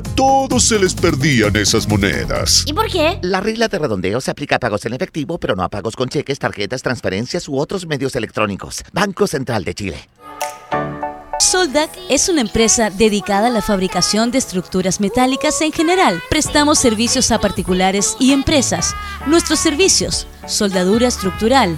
a todos se les perdían esas monedas. ¿Y por qué? La regla de redondeo se aplica a pagos en efectivo, pero no a pagos con cheques, tarjetas, transferencias u otros medios electrónicos. Banco Central de Chile. Soldac es una empresa dedicada a la fabricación de estructuras metálicas en general. Prestamos servicios a particulares y empresas. Nuestros servicios: soldadura estructural,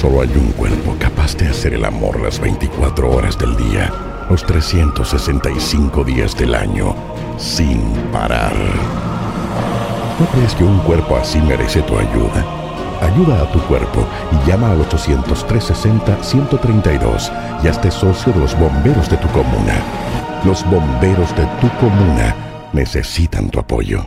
Solo hay un cuerpo capaz de hacer el amor las 24 horas del día, los 365 días del año, sin parar. ¿No crees que un cuerpo así merece tu ayuda? Ayuda a tu cuerpo y llama al 800-360-132 y hazte socio de los bomberos de tu comuna. Los bomberos de tu comuna necesitan tu apoyo.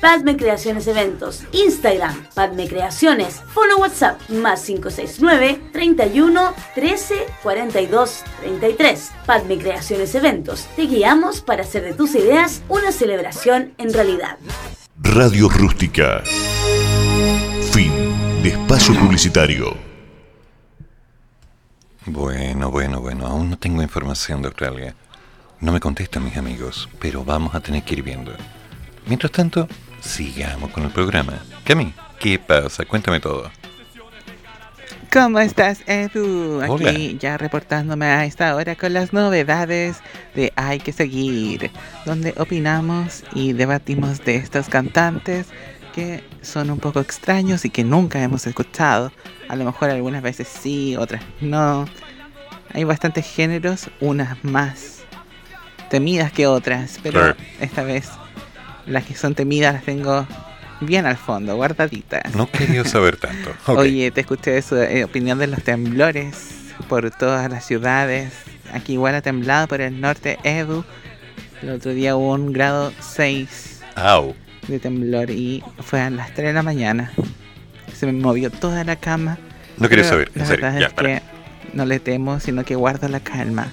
Padme Creaciones Eventos, Instagram, Padme Creaciones, Fono WhatsApp, más 569 31 13 42 33. Padme Creaciones Eventos, te guiamos para hacer de tus ideas una celebración en realidad. Radio Rústica. Fin de espacio publicitario. Bueno, bueno, bueno, aún no tengo información de Australia. No me contestan mis amigos, pero vamos a tener que ir viendo. Mientras tanto, sigamos con el programa. Cami, ¿qué pasa? Cuéntame todo. ¿Cómo estás, Edu? Aquí Hola. ya reportándome a esta hora con las novedades de Hay que seguir, donde opinamos y debatimos de estos cantantes que son un poco extraños y que nunca hemos escuchado. A lo mejor algunas veces sí, otras no. Hay bastantes géneros, unas más temidas que otras, pero esta vez las que son temidas las tengo bien al fondo, guardaditas. No quería saber tanto. <laughs> Oye, te escuché su eh, opinión de los temblores por todas las ciudades. Aquí igual ha temblado por el norte, Edu. El otro día hubo un grado 6 Au. de temblor y fue a las 3 de la mañana. Se me movió toda la cama. No quería saber, en La serio, ya, es para. que no le temo, sino que guardo la calma.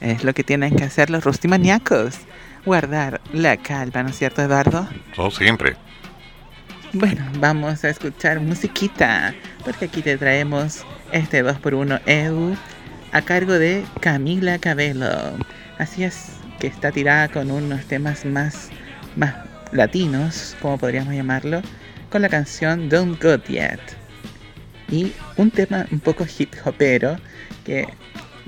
Es lo que tienen que hacer los rustimaniacos. Guardar la calma, ¿no es cierto, Eduardo? Todo siempre. Bueno, vamos a escuchar musiquita, porque aquí te traemos este 2x1 EU a cargo de Camila Cabello. Así es, que está tirada con unos temas más, más latinos, como podríamos llamarlo, con la canción Don't Go Yet. Y un tema un poco hip hopero que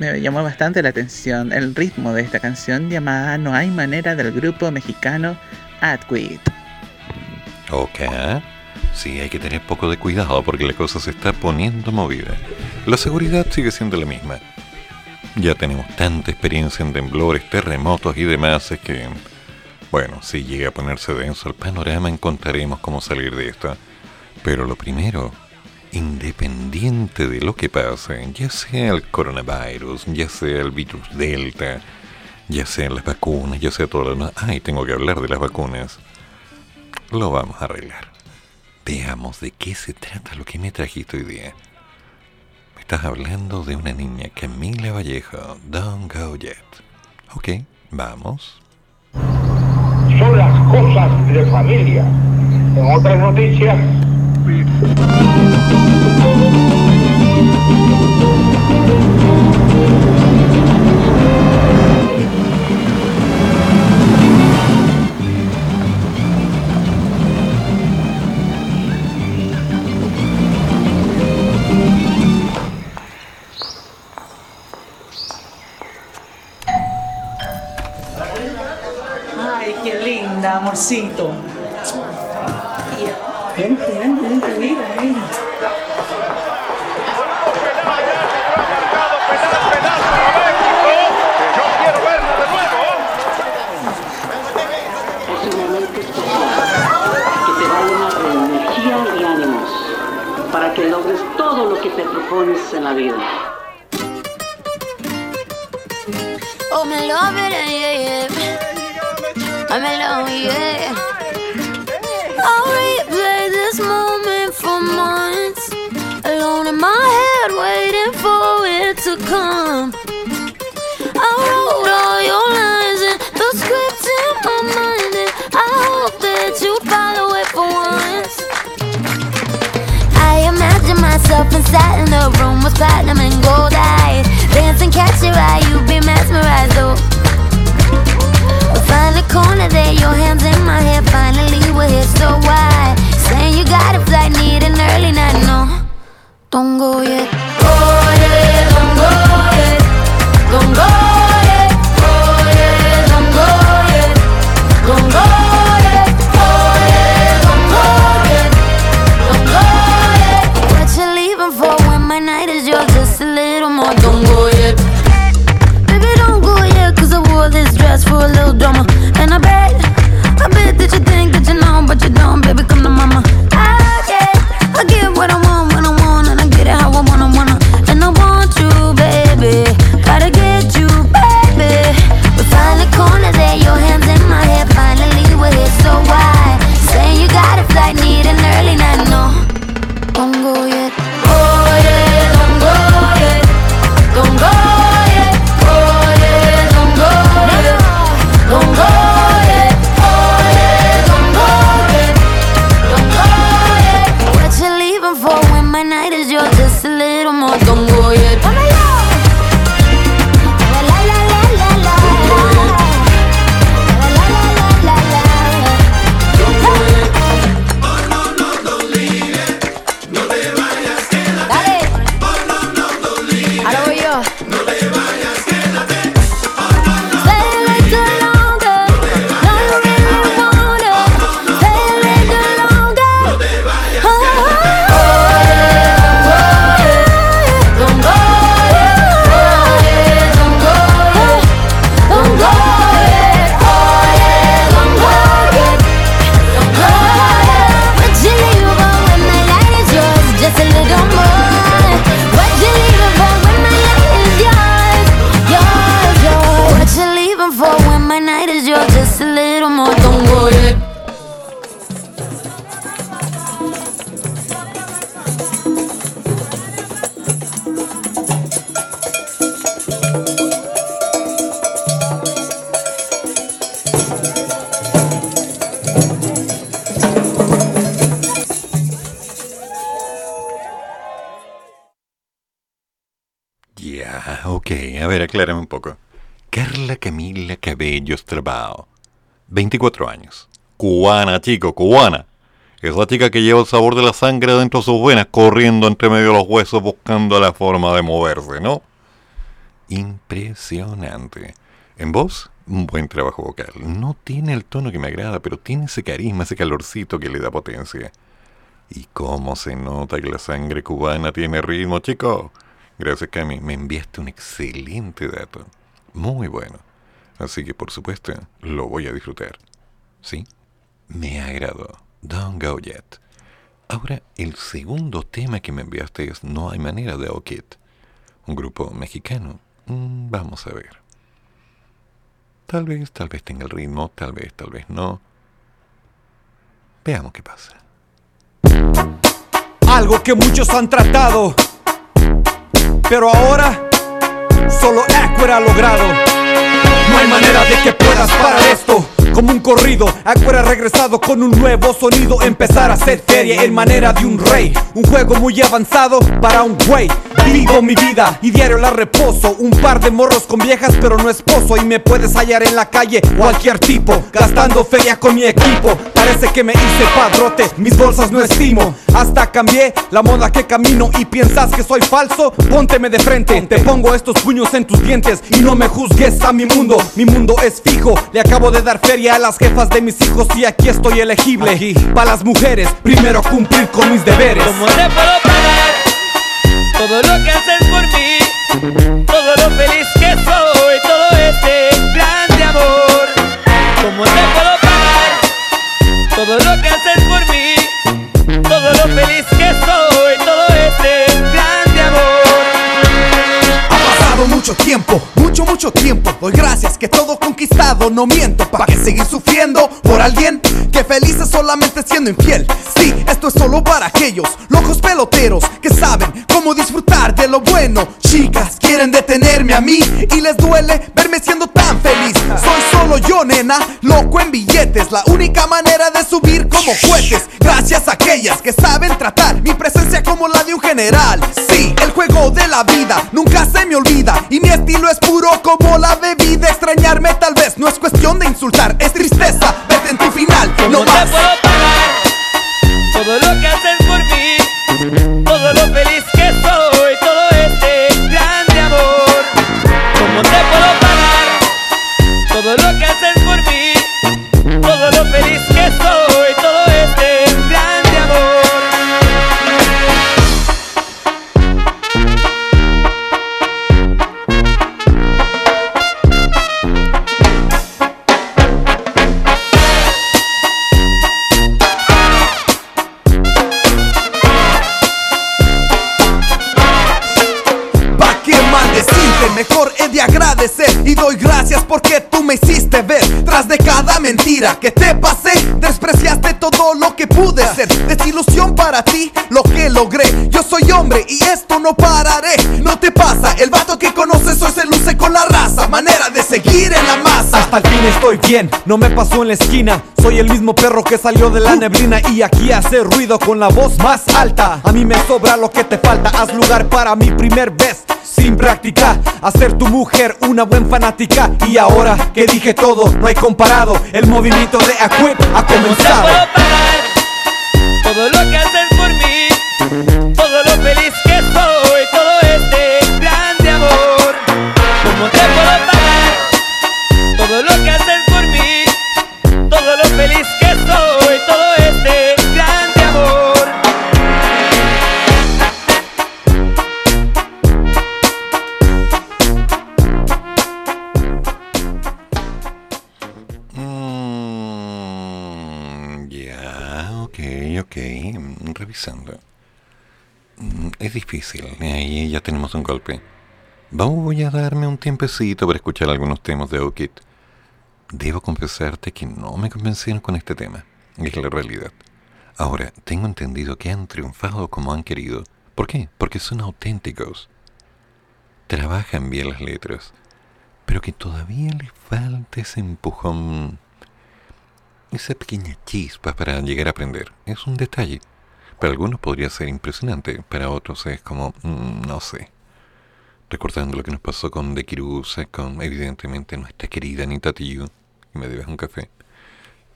me llamó bastante la atención, el ritmo de esta canción llamada No hay manera del grupo mexicano Adquit. Ok. Sí, hay que tener poco de cuidado porque la cosa se está poniendo movida. La seguridad sigue siendo la misma. Ya tenemos tanta experiencia en temblores, terremotos y demás, es que, bueno, si llega a ponerse denso el panorama, encontraremos cómo salir de esto. Pero lo primero, independiente de lo que pase, ya sea el coronavirus, ya sea el virus Delta, ya sean las vacunas, ya sea todo lo demás. Ay, tengo que hablar de las vacunas. Lo vamos a arreglar. Veamos de qué se trata lo que me trajiste hoy día. Me estás hablando de una niña, Camila Vallejo. Don't go yet. Ok, vamos. Son las cosas de familia. En otras noticias. Ay, qué linda, amorcito. Llenar de energía y ánimos para que logres todo lo que te propones en la vida. Oh, me love it, yeah, yeah. I'm alone, yeah. I'll in my head, waiting for it to come. I wrote all your lines and the script in my mind, and I hope that you follow it for once. I imagine myself inside in the room with platinum and gold eyes. Dancing, catch your eye, you be mesmerized, though. Find the corner there, your hands in my hair. Finally, we're here, so why? Saying you got a flight, need an early night, no. Don't go yet. Go yet, don't go yet. Don't go yet. 24 años. Cubana, chico, cubana. Esa chica que lleva el sabor de la sangre dentro de sus venas, corriendo entre medio de los huesos buscando la forma de moverse, ¿no? Impresionante. En voz, un buen trabajo vocal. No tiene el tono que me agrada, pero tiene ese carisma, ese calorcito que le da potencia. ¿Y cómo se nota que la sangre cubana tiene ritmo, chico? Gracias, Cami. Me enviaste un excelente dato. Muy bueno. Así que, por supuesto, lo voy a disfrutar. ¿Sí? Me agradó. Don't go yet. Ahora, el segundo tema que me enviaste es No hay manera de Okit. Un grupo mexicano. Mm, vamos a ver. Tal vez, tal vez tenga el ritmo, tal vez, tal vez no. Veamos qué pasa. Algo que muchos han tratado, pero ahora solo Aqua ha logrado. No hay manera de que puedas parar esto. Como un corrido, Aqua ha regresado con un nuevo sonido. Empezar a hacer feria en manera de un rey. Un juego muy avanzado para un güey. Vivo mi vida y diario la reposo. Un par de morros con viejas, pero no esposo. Y me puedes hallar en la calle, cualquier tipo. Gastando feria con mi equipo. Parece que me hice padrote, mis bolsas no estimo. Hasta cambié la moda que camino. Y piensas que soy falso, pónteme de frente. Te pongo estos puños en tus dientes y no me juzgues a mi mundo. Mi mundo es fijo. Le acabo de dar feria a las jefas de mis hijos y aquí estoy elegible. Para las mujeres, primero cumplir con mis deberes. ¿Cómo te puedo pagar todo lo que haces por mí? Todo lo feliz que soy, todo este grande amor. ¿Cómo te puedo pagar todo lo que haces por mí? Todo lo feliz que soy, mucho tiempo, mucho, mucho tiempo. Doy gracias que todo conquistado, no miento. ¿Para qué seguir sufriendo por alguien que feliz es solamente siendo infiel? Sí, esto es solo para aquellos locos peloteros que saben cómo disfrutar de lo bueno. Chicas quieren detenerme a mí y les duele verme siendo tan feliz. Soy solo yo, nena, loco en billetes. La única manera de subir como cohetes. Gracias a aquellas que saben tratar mi presencia como la de un general. Sí, el juego de la vida nunca se me olvida. Y mi estilo es puro como la bebida. Extrañarme tal vez no es cuestión de insultar, es tristeza. Vete en tu final, no ¿Cómo te puedo pagar todo lo mentira que te pasé Despreciaste todo lo que pude ser Desilusión para ti, lo que logré. Yo soy hombre y esto no pararé. No te pasa, el vato que conoces hoy se luce con la raza. Manera de seguir en la masa. Hasta el fin estoy bien, no me pasó en la esquina. Soy el mismo perro que salió de la neblina Y aquí hace ruido con la voz más alta. A mí me sobra lo que te falta Haz lugar para mi primer vez sin práctica. Hacer tu mujer una buen fanática. Y ahora que dije todo, no hay comparado. El movimiento de Aquit ha ¿Cómo te comenzado todo lo que Mm, Es difícil, ahí ya tenemos un golpe. Voy a darme un tiempecito para escuchar algunos temas de Okit. Debo confesarte que no me convencieron con este tema, es la realidad. Ahora, tengo entendido que han triunfado como han querido. ¿Por qué? Porque son auténticos. Trabajan bien las letras, pero que todavía les falta ese empujón esa pequeña chispa para llegar a aprender. Es un detalle. Para algunos podría ser impresionante, para otros es como, mm, no sé. recordando lo que nos pasó con De Kirusa, con evidentemente nuestra querida Anita Tiyu, y me debes un café,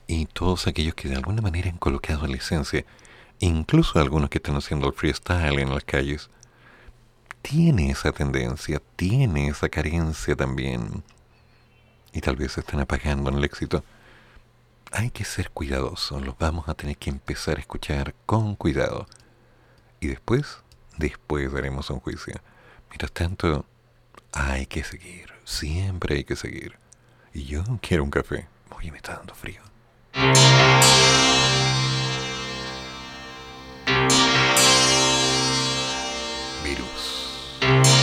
y todos aquellos que de alguna manera han colocado la esencia, incluso algunos que están haciendo el freestyle en las calles, tiene esa tendencia, tiene esa carencia también, y tal vez se están apagando en el éxito. Hay que ser cuidadosos, los vamos a tener que empezar a escuchar con cuidado. Y después, después daremos un juicio. Mientras tanto, hay que seguir, siempre hay que seguir. Y yo quiero un café. Oye, me está dando frío. Virus.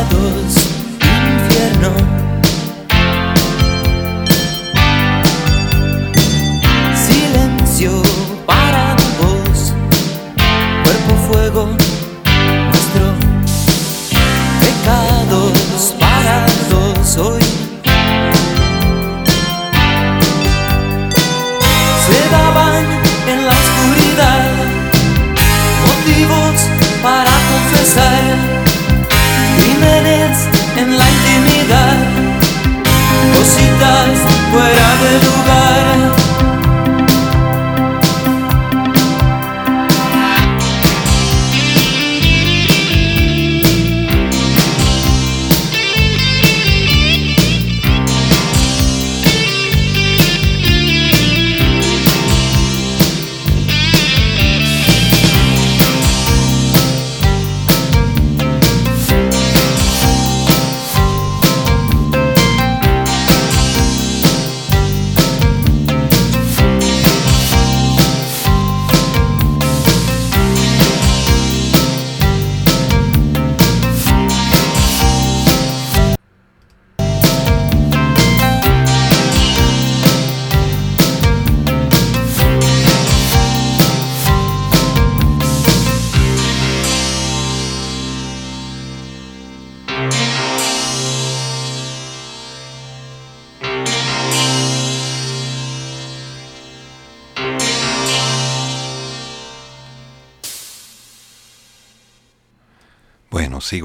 lados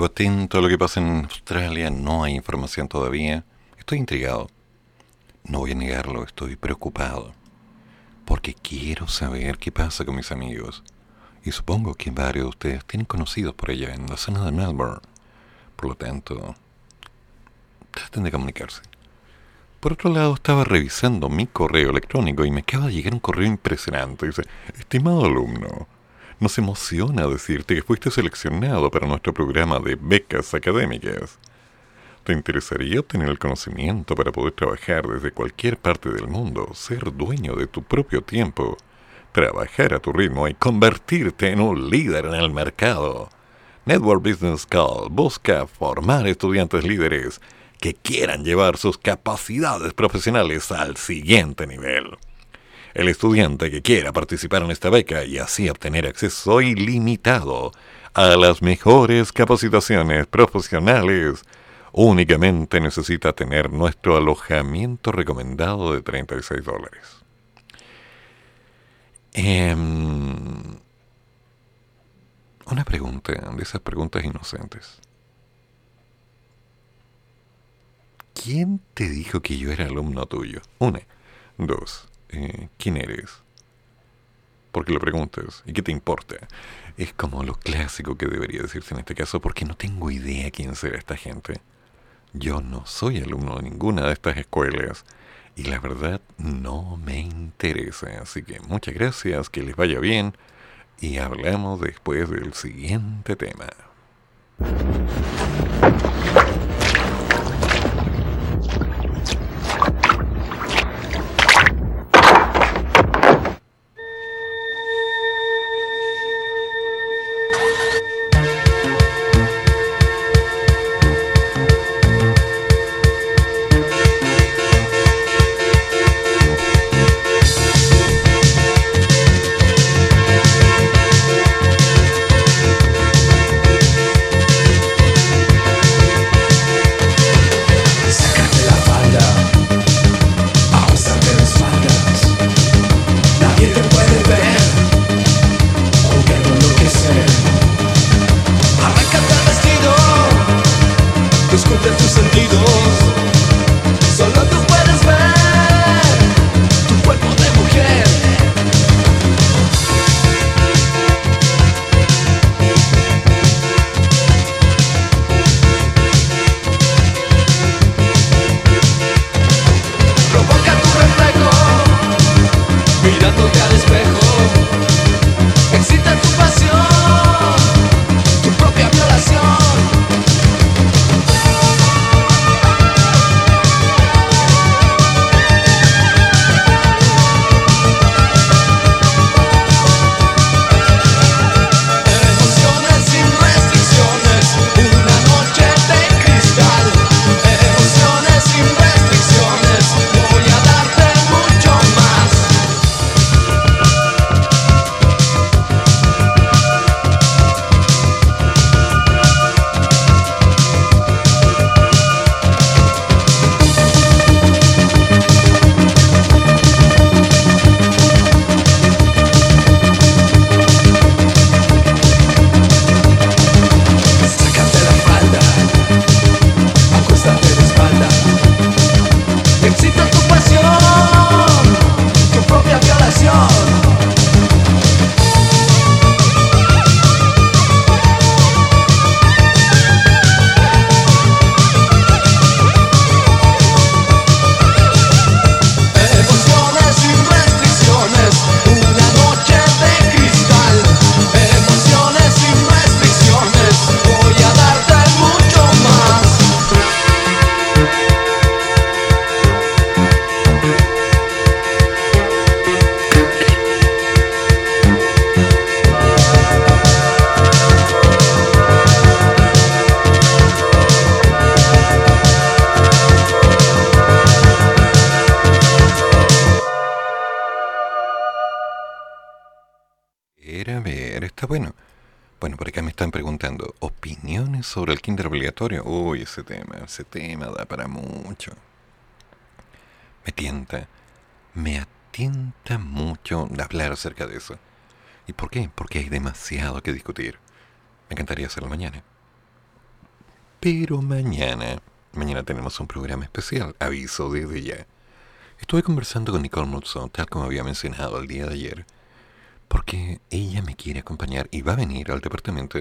atento a lo que pasa en Australia, no hay información todavía. Estoy intrigado. No voy a negarlo, estoy preocupado. Porque quiero saber qué pasa con mis amigos. Y supongo que varios de ustedes tienen conocidos por allá, en la zona de Melbourne. Por lo tanto, traten de comunicarse. Por otro lado, estaba revisando mi correo electrónico y me acaba de llegar un correo impresionante. Dice, estimado alumno, Nos emociona decirte que fuiste seleccionado para nuestro programa de becas académicas. ¿Te interesaría obtener el conocimiento para poder trabajar desde cualquier parte del mundo, ser dueño de tu propio tiempo, trabajar a tu ritmo y convertirte en un líder en el mercado? Network Business Call busca formar estudiantes líderes que quieran llevar sus capacidades profesionales al siguiente nivel. El estudiante que quiera participar en esta beca y así obtener acceso ilimitado a las mejores capacitaciones profesionales únicamente necesita tener nuestro alojamiento recomendado de 36 dólares. Em, una pregunta, de esas preguntas inocentes. ¿Quién te dijo que yo era alumno tuyo? Una. Dos. Eh, ¿Quién eres? ¿Por qué lo preguntas? ¿Y qué te importa? Es como lo clásico que debería decirse en este caso porque no tengo idea quién será esta gente. Yo no soy alumno de ninguna de estas escuelas y la verdad no me interesa. Así que muchas gracias, que les vaya bien y hablamos después del siguiente tema. Obligatorio? Uy, ese tema, ese tema da para mucho. Me tienta, me atienta mucho hablar acerca de eso. ¿Y por qué? Porque hay demasiado que discutir. Me encantaría hacerlo mañana. Pero mañana, mañana tenemos un programa especial, aviso desde ya. Estuve conversando con Nicole Mulson, tal como había mencionado el día de ayer, porque ella me quiere acompañar y va a venir al departamento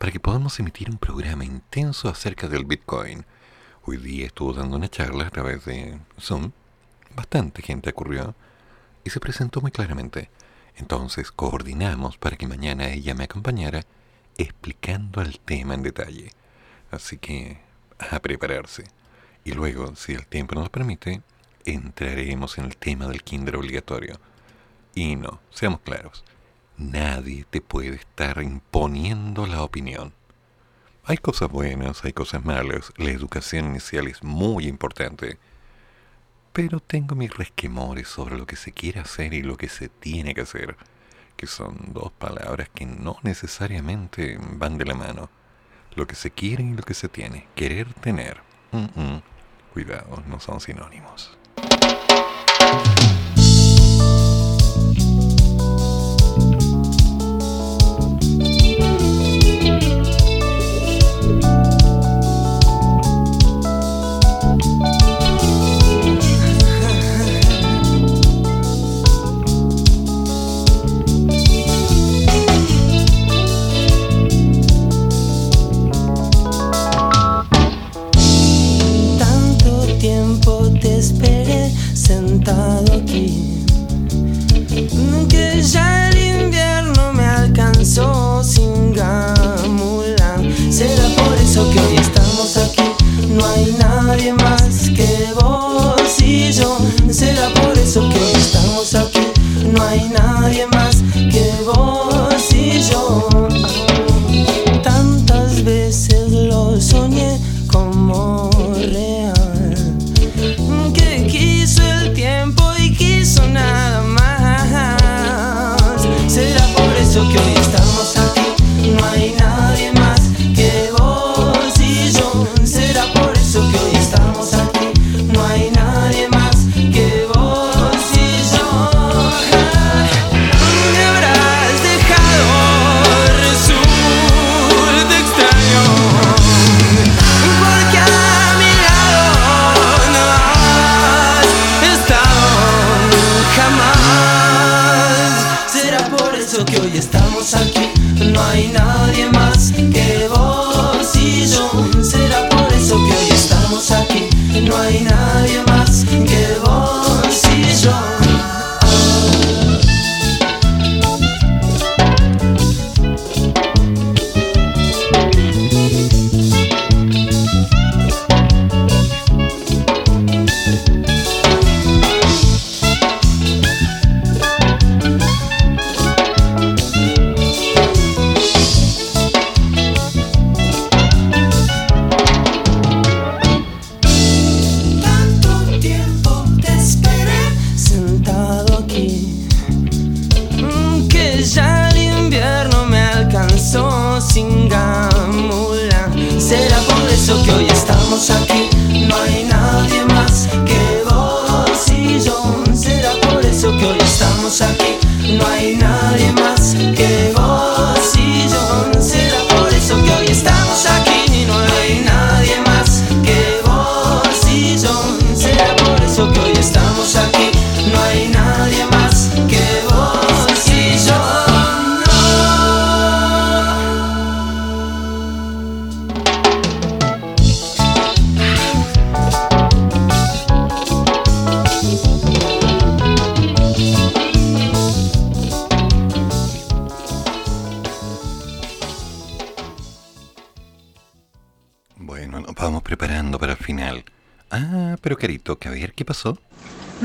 para que podamos emitir un programa intenso acerca del Bitcoin. Hoy día estuvo dando una charla a través de Zoom, bastante gente ocurrió y se presentó muy claramente. Entonces coordinamos para que mañana ella me acompañara explicando el tema en detalle. Así que a prepararse. Y luego, si el tiempo nos permite, entraremos en el tema del kinder obligatorio. Y no, seamos claros, nadie te puede estar imponiendo la opinión. Hay cosas buenas, hay cosas malas, la educación inicial es muy importante, pero tengo mis resquemores sobre lo que se quiere hacer y lo que se tiene que hacer, que son dos palabras que no necesariamente van de la mano. Lo que se quiere y lo que se tiene, querer tener. Cuidado, no son sinónimos. Será por eso que estamos aquí. No hay nadie más que hoy estamos aquí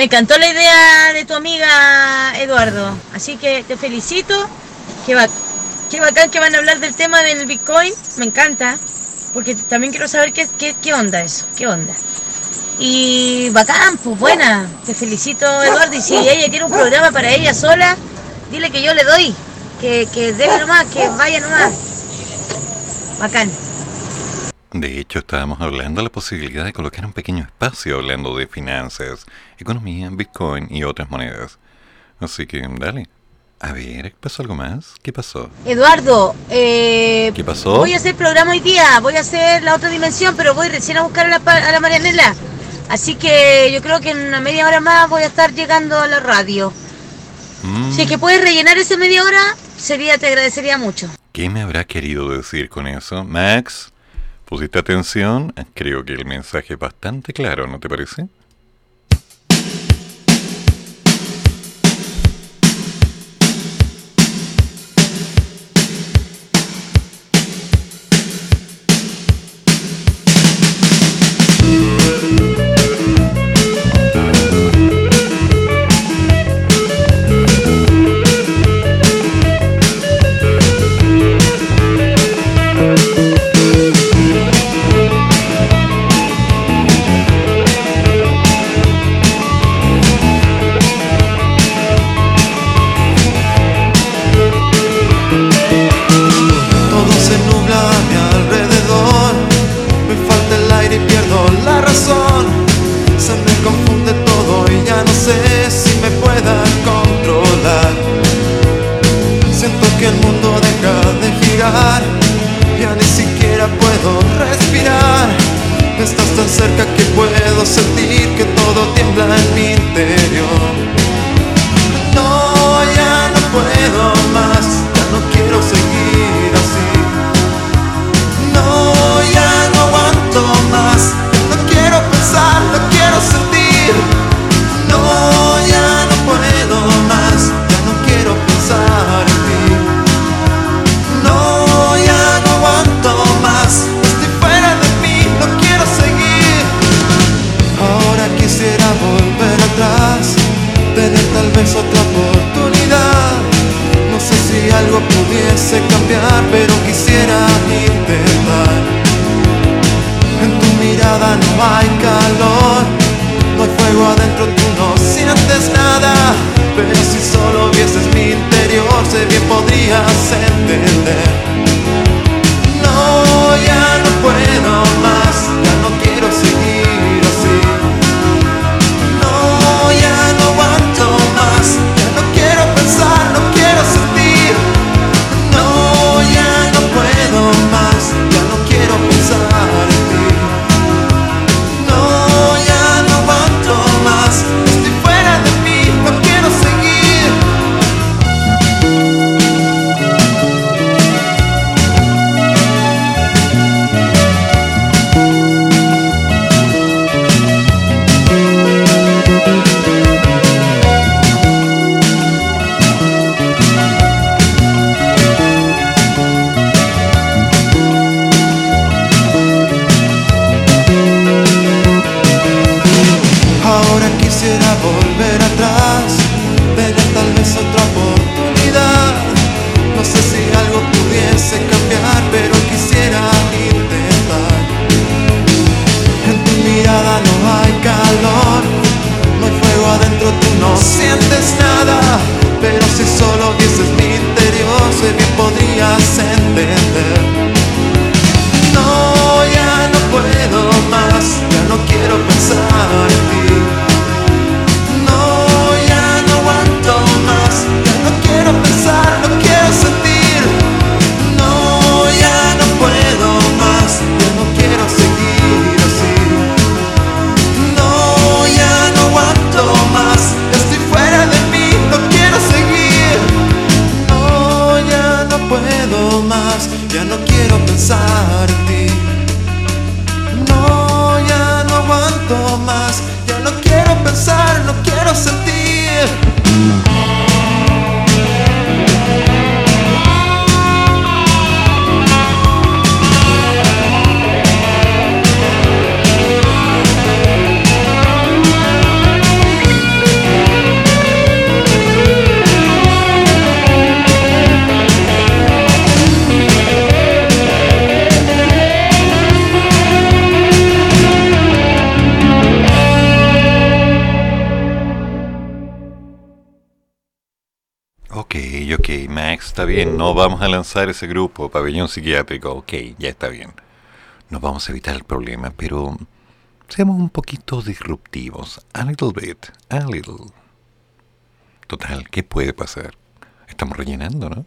Me encantó la idea de tu amiga Eduardo, así que te felicito. Qué, bac- qué bacán que van a hablar del tema del Bitcoin, me encanta, porque también quiero saber qué, qué, qué onda eso, qué onda. Y bacán, pues buena, te felicito Eduardo, y si ella quiere un programa para ella sola, dile que yo le doy, que, que deje nomás, que vaya nomás. Bacán. Hecho, estábamos hablando de la posibilidad de colocar un pequeño espacio hablando de finanzas, economía, Bitcoin y otras monedas. Así que, dale. A ver, ¿pasó algo más? ¿Qué pasó? Eduardo, eh, ¿Qué pasó? Voy a hacer programa hoy día, voy a hacer la otra dimensión, pero voy recién a buscar a la, a la Marianela. Así que yo creo que en una media hora más voy a estar llegando a la radio. Mm, Si es que puedes rellenar esa media hora, sería te agradecería mucho. ¿Qué me habrá querido decir con eso? Max, ¿pusiste atención? Creo que el mensaje es bastante claro, ¿no te parece? vamos a lanzar ese grupo, pabellón psiquiátrico, ok, ya está bien. Nos vamos a evitar el problema, pero seamos un poquito disruptivos, a little bit, a little. Total, ¿qué puede pasar? Estamos rellenando, ¿no?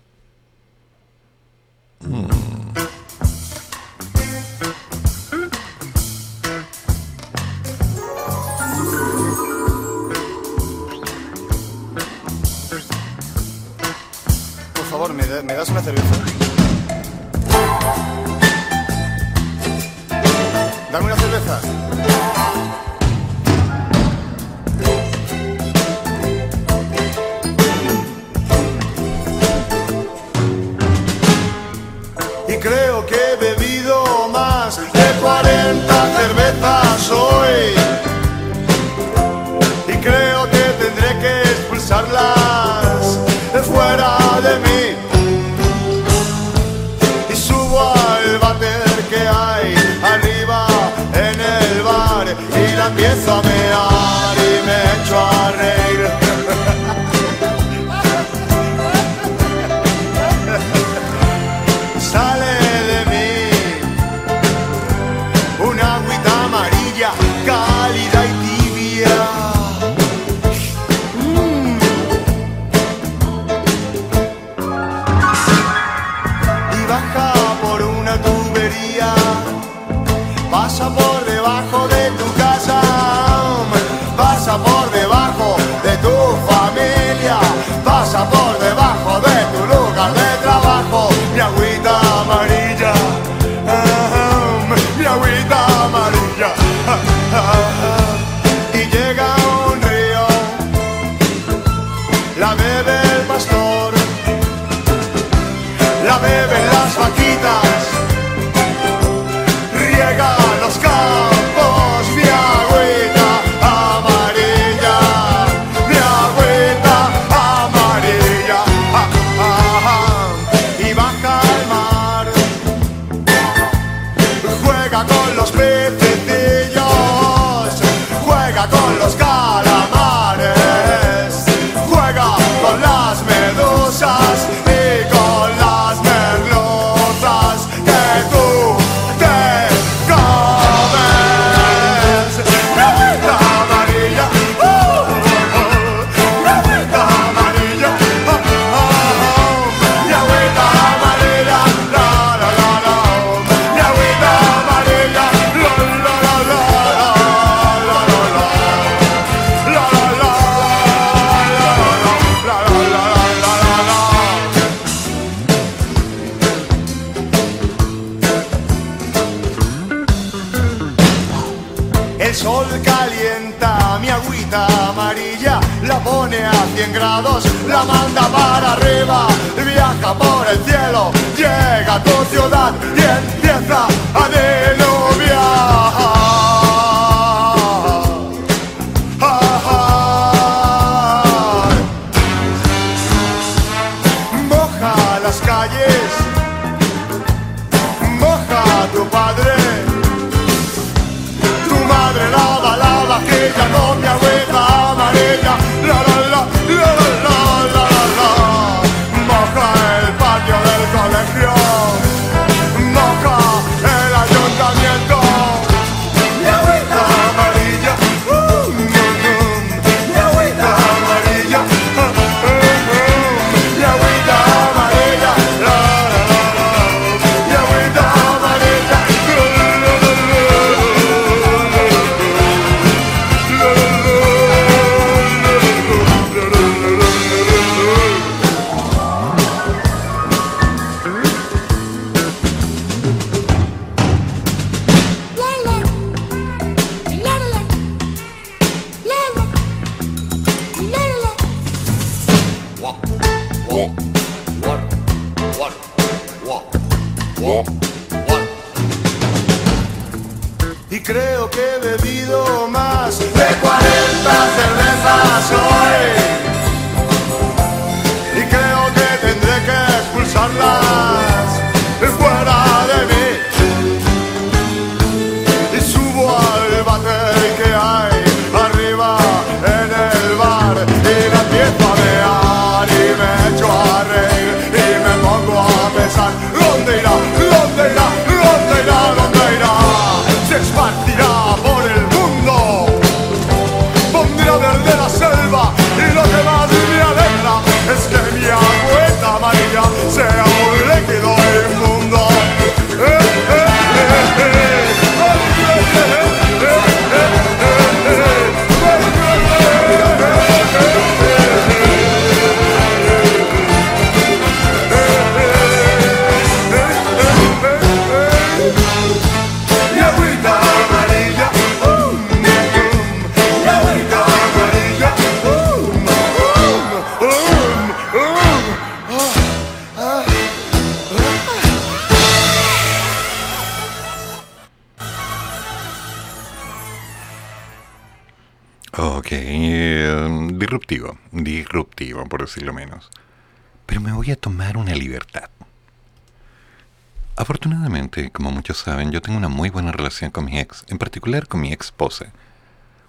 muchos saben, yo tengo una muy buena relación con mi ex, en particular con mi ex esposa.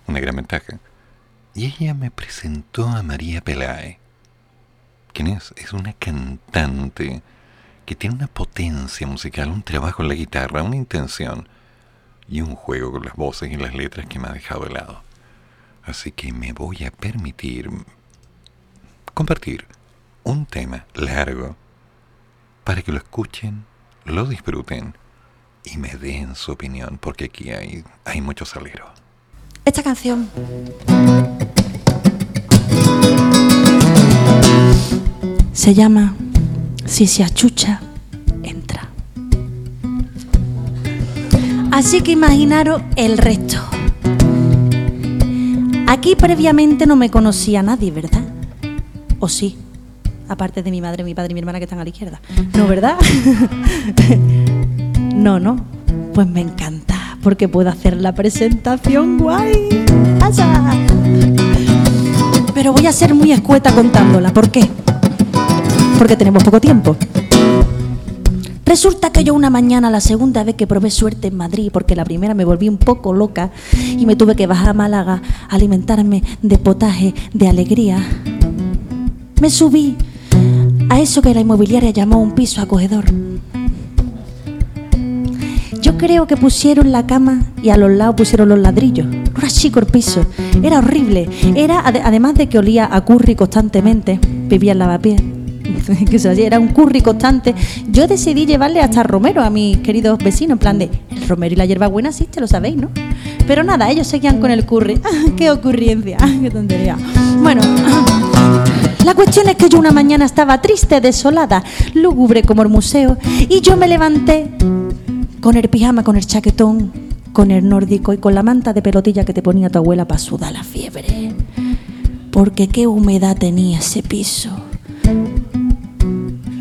Una gran ventaja. Y ella me presentó a María Pelae. ¿Quién es? Es una cantante que tiene una potencia musical, un trabajo en la guitarra, una intención y un juego con las voces y las letras que me ha dejado de lado. Así que me voy a permitir compartir un tema largo para que lo escuchen, lo disfruten y me den su opinión, porque aquí hay, hay mucho salero. Esta canción. Se llama Si se achucha, entra. Así que imaginaros el resto. Aquí previamente no me conocía nadie, ¿verdad? ¿O sí? Aparte de mi madre, mi padre y mi hermana que están a la izquierda. ¿No, verdad? <laughs> no, no. Pues me encanta, porque puedo hacer la presentación guay. ¡Asa! Pero voy a ser muy escueta contándola. ¿Por qué? Porque tenemos poco tiempo. Resulta que yo una mañana, la segunda vez que probé suerte en Madrid, porque la primera me volví un poco loca y me tuve que bajar a Málaga a alimentarme de potaje, de alegría, me subí a eso que la inmobiliaria llamó un piso acogedor. Creo que pusieron la cama y a los lados pusieron los ladrillos. Era chico el piso, era horrible. Era, ade- además de que olía a curry constantemente, vivía en lavapiés. <laughs> que era un curry constante. Yo decidí llevarle hasta romero a mis queridos vecinos, en plan de el romero y la hierbabuena sí, te lo sabéis, ¿no? Pero nada, ellos seguían con el curry. <laughs> ¡Ah, ¡Qué ocurrencia! ¡Ah, <laughs> ¡Qué tontería! Bueno, la cuestión es que yo una mañana estaba triste, desolada, lúgubre como el museo, y yo me levanté con el pijama, con el chaquetón, con el nórdico y con la manta de pelotilla que te ponía tu abuela para sudar la fiebre. Porque qué humedad tenía ese piso.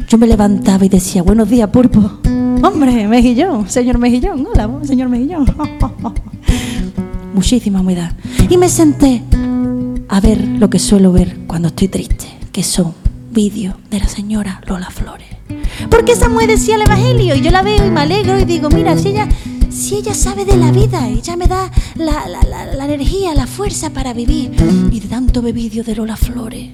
Yo me levantaba y decía, buenos días, pulpo. Hombre, Mejillón, señor Mejillón, hola, señor Mejillón. <laughs> Muchísima humedad. Y me senté a ver lo que suelo ver cuando estoy triste, que son vídeos de la señora Lola Flores. Porque esa mujer decía el Evangelio y yo la veo y me alegro y digo, mira, si ella, si ella sabe de la vida, ella me da la, la- la- la energía, la fuerza para vivir. Y de tanto ve vídeos de Lola Flores,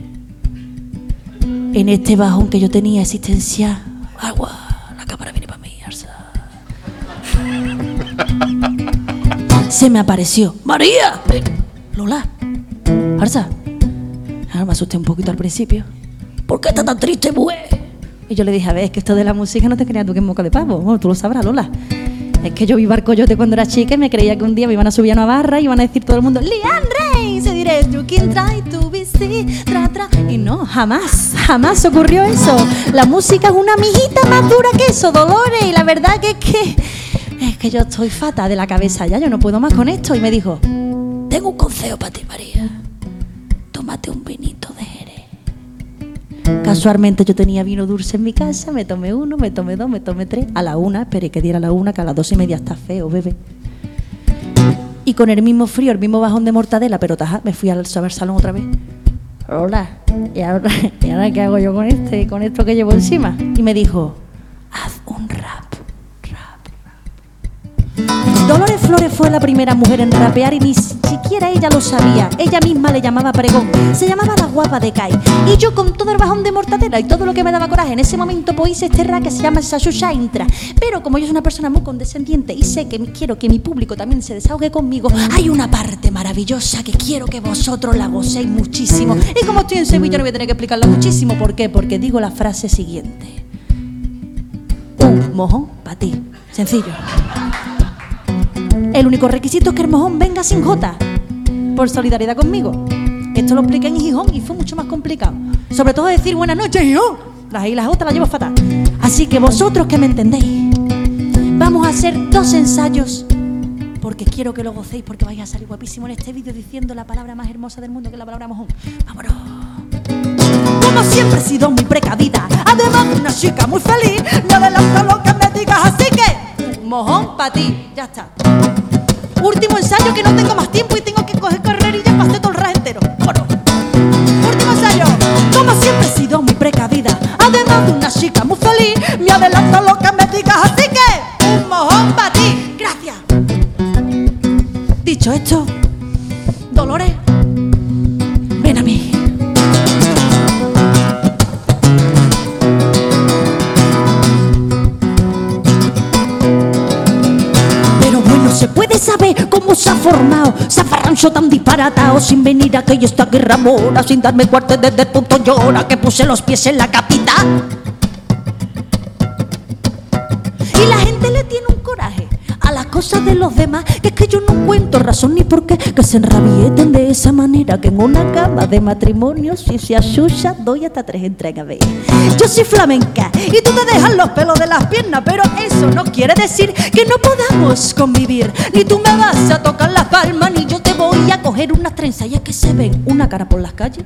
en este bajón que yo tenía existencial, agua, la cámara viene para mí, Arsa. <laughs> Se me apareció, María, Lola, Arsa. Ahora me asusté un poquito al principio. ¿Por qué está tan triste, mujer? Y yo le dije, a ver, es que esto de la música no te creas tú que es moca de pavo. Tú lo sabrás, Lola. Es que yo vi Barcoyote cuando era chica y me creía que un día me iban a subir a una barra y iban a decir todo el mundo, Lian Rey, se diré, you can try to be see, tra, tra. Y no, jamás, jamás ocurrió eso. La música es una mijita más dura que eso, Dolores. Y la verdad que es que, es que yo estoy fata de la cabeza ya, yo no puedo más con esto. Y me dijo, tengo un consejo para ti, María. Tómate un vinito. Casualmente yo tenía vino dulce en mi casa, me tomé uno, me tomé dos, me tomé tres. A la una, esperé que diera la una, que a las dos y media está feo, bebé. Y con el mismo frío, el mismo bajón de mortadela, pero taja, me fui al salón otra vez. Hola, ¿y ahora, <laughs> ¿y ahora qué hago yo con este, con esto que llevo encima? Y me dijo, haz un rap. Dolores Flores fue la primera mujer en rapear y ni siquiera ella lo sabía. Ella misma le llamaba pregón. Se llamaba la guapa de Kai. Y yo con todo el bajón de mortadela y todo lo que me daba coraje en ese momento pues hice este rap que se llama Sashusha Intra. Pero como yo soy una persona muy condescendiente y sé que quiero que mi público también se desahogue conmigo, hay una parte maravillosa que quiero que vosotros la gocéis muchísimo. Y como estoy en Sevilla no voy a tener que explicarla muchísimo. ¿Por qué? Porque digo la frase siguiente. Un mojón para ti. Sencillo. El único requisito es que el mojón venga sin J. Por solidaridad conmigo. Esto lo expliqué en Gijón y fue mucho más complicado. Sobre todo decir buenas noches, Gijón. Las I las las llevo fatal. Así que vosotros que me entendéis, vamos a hacer dos ensayos. Porque quiero que lo gocéis, porque vais a salir guapísimo en este vídeo diciendo la palabra más hermosa del mundo, que es la palabra mojón. Vámonos. Como siempre he sido muy precavida, además de una chica muy feliz, me adelanto lo mojón para ti, ya está. Último ensayo que no tengo más tiempo y tengo que coger carrerilla para hacer todo el raje entero. Vámonos. Último ensayo. Como siempre he sido muy precavida, además de una chica muy feliz, me adelanto lo que me digas, así que un mojón para ti. Gracias. Dicho esto, Dolores, ven a mí. Saber cómo se ha formado. Zafarrancho tan disparatado Sin venir a aquella esta guerra mora Sin darme cuarte desde el punto llora Que puse los pies en la capital. Y la gente le tiene un cosas de los demás Que es que yo no cuento razón ni por qué Que se enrabieten de esa manera Que en una cama de matrimonio Si se asusa doy hasta tres entregas ve. Yo soy flamenca y tú te dejas los pelos de las piernas Pero eso no quiere decir que no podamos convivir Ni tú me vas a tocar las palmas Ni yo te voy a coger unas trenzas y es que se ven una cara por las calles.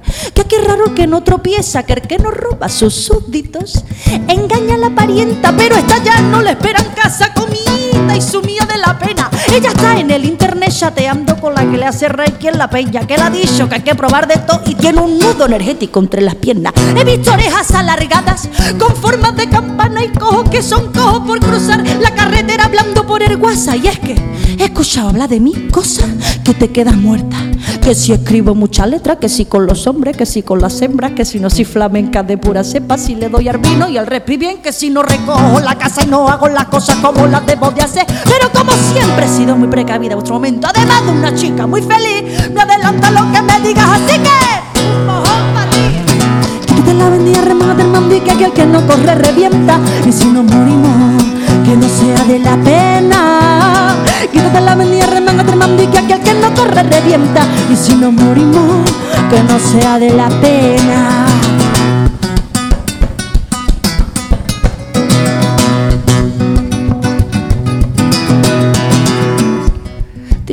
Que es raro que no tropieza, que el que no roba sus súbditos. Engaña a la parienta, pero esta ya no le esperan casa comida y sumida de la pena. Ella está en el internet chateando con la que le hace reiki en la peña, que le ha dicho que hay que probar de todo y tiene un nudo energético entre las piernas. He visto orejas alargadas con formas de campana y cojos que son cojos por cruzar la carretera hablando por el WhatsApp. Y es que he escuchado hablar de mí cosas que te quedas muerta. Que si escribo mucha letra, que si con los hombres, que si con las hembras, que si no soy flamenca de pura cepa, si le doy al vino y al respi bien, que si no recojo la casa y no hago las cosas como las debo de hacer. Pero como siempre he sido muy precavida en vuestro momento, además de una chica muy feliz, no adelanto lo que me digas, así que un mojón para ti. Que te la vendía remada del mando que aquel que no corre revienta, y si nos morimos, que no sea de la pena. Quítate la vendía remanga del mando que aquel que no corre revienta, y si nos morimos, que no sea de la pena.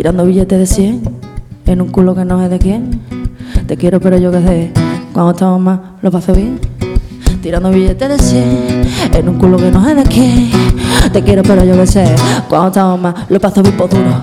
Tirando billetes de 100 en un culo que no sé de quién. Te quiero, pero yo que sé, cuando estamos más lo paso bien. Tirando billetes de 100 en un culo que no sé de quién. Te quiero, pero yo que sé, cuando estamos más lo paso bien por duro.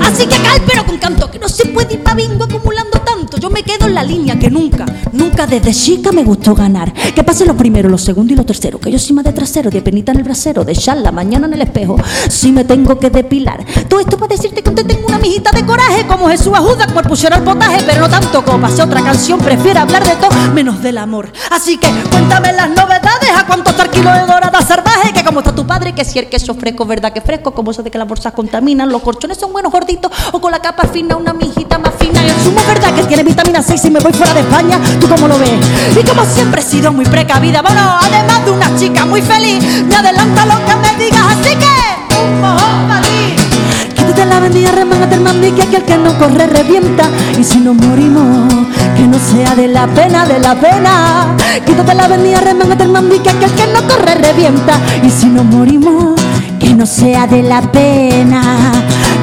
Así que cal, pero con canto, que no se puede ir pa' bingo acumulando Yo me quedo en la línea que nunca, nunca desde chica me gustó ganar. Que pase los primeros, los segundos y los terceros. Que yo más de trasero, de penita en el brasero, de charla mañana en el espejo. Si me tengo que depilar. Todo esto para decirte que usted tengo una mijita de coraje, como Jesús ajuda por pusiera el potaje, pero no tanto como pase otra canción. Prefiero hablar de todo menos del amor. Así que cuéntame las novedades, a cuánto está el kilo de dorada salvaje, que como está tu padre, que si el queso fresco, verdad que fresco, como eso de que las bolsas contaminan, los corchones son buenos gorditos, o con la capa fina, una mijita más fina. Y el zumo, verdad que tiene vitamina 6 si me voy fuera de España, ¿tú cómo lo ves? Y como siempre he sido muy precavida, bueno, además de una chica muy feliz, me adelanta lo que me digas, así que un. Quítate la vendida, remángate el que aquel que no corre revienta. Y si nos morimos, que no sea de la pena, de la pena. Quítate la vendida, remángate el que aquel que no corre revienta. Y si nos morimos, que no sea de la pena.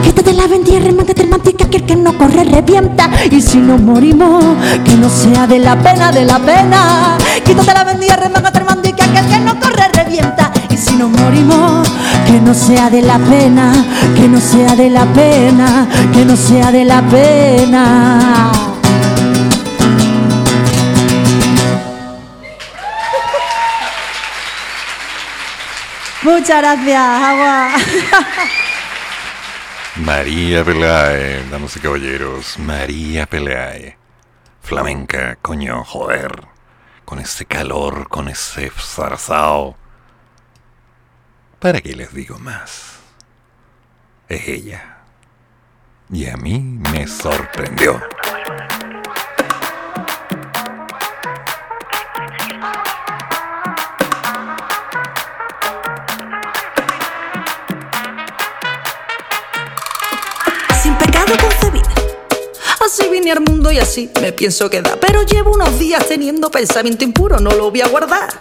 Quítate la vendida, remángate el mandi, que aquel que no corre revienta. Y si nos morimos, que no sea de la pena, de la pena. Quítate la vendida, remángate el mandi, que aquel que no corre revienta. Y si nos morimos, que no sea de la pena, que no sea de la pena, que no sea de la pena. Muchas gracias, Agua. María Pelae, damas y caballeros, María Pelae. Flamenca, coño, joder. Con ese calor, con ese zarzao. ¿Para qué les digo más? Es ella. Y a mí me sorprendió. Así vine al mundo y así me pienso quedar. Pero llevo unos días teniendo pensamiento impuro, no lo voy a guardar.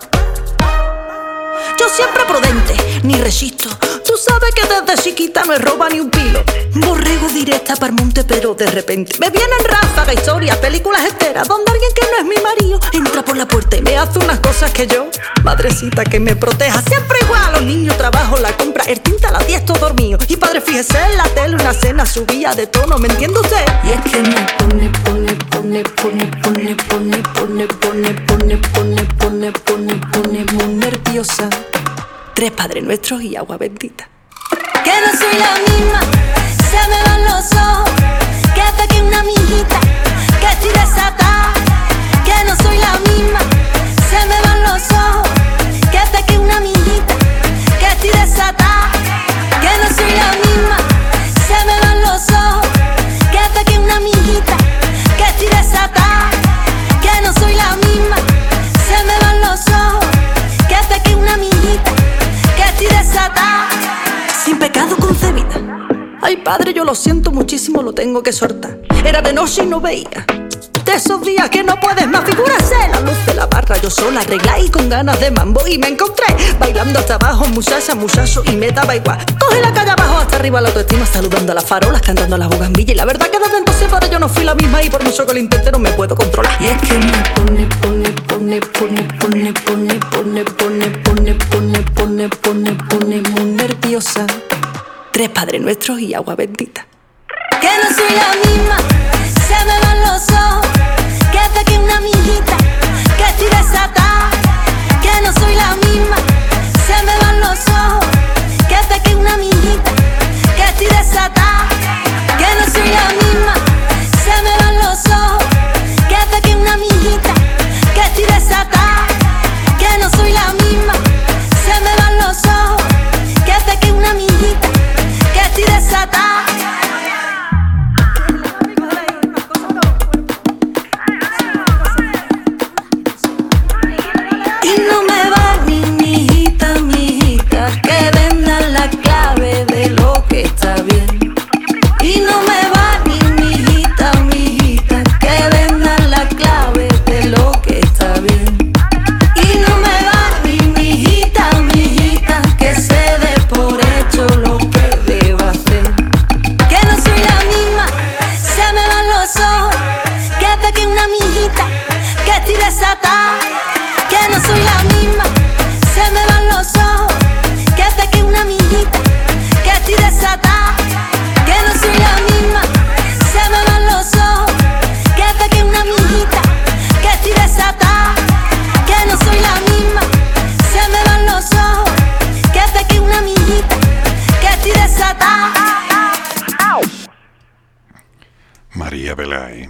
Yo siempre prudente, ni resisto. Sabes que desde chiquita no he roba ni un pilo. Borrego directa para el monte, pero de repente me vienen ráfagas, historias, películas enteras, donde alguien que no es mi marido entra por la puerta y me hace unas cosas que yo, madrecita que me proteja. Siempre igual, los niños, trabajo, la compra, el tinta, 10 todo dormido. Y padre, fíjese en la tele, una cena subía de tono, ¿me entiende usted? Y es que me pone, pone, pone, pone, pone, pone, pone, pone, pone, pone, pone, pone, pone, muy nerviosa. Tres padres nuestros y agua bendita. Que no soy la misma, se me van los ojos. Que que una amiguita, que estoy desatada. Que no soy la misma, padre, yo lo siento muchísimo, lo tengo que soltar. Era de noche y no veía. De esos días que no puedes más figurarse La luz de la barra yo sola arregla y con ganas de mambo Y me encontré bailando hasta abajo, muchacha, muchacho Y me daba igual Coge la calle abajo hasta arriba la autoestima Saludando a las farolas, cantando a las bugambillas Y la verdad que desde entonces para yo no fui la misma Y por mucho que lo intente no me puedo controlar Y es que me pone, pone, pone, pone, pone, pone, pone, pone, pone, pone, pone, pone, pone muy nerviosa Tres padres nuestros y agua bendita.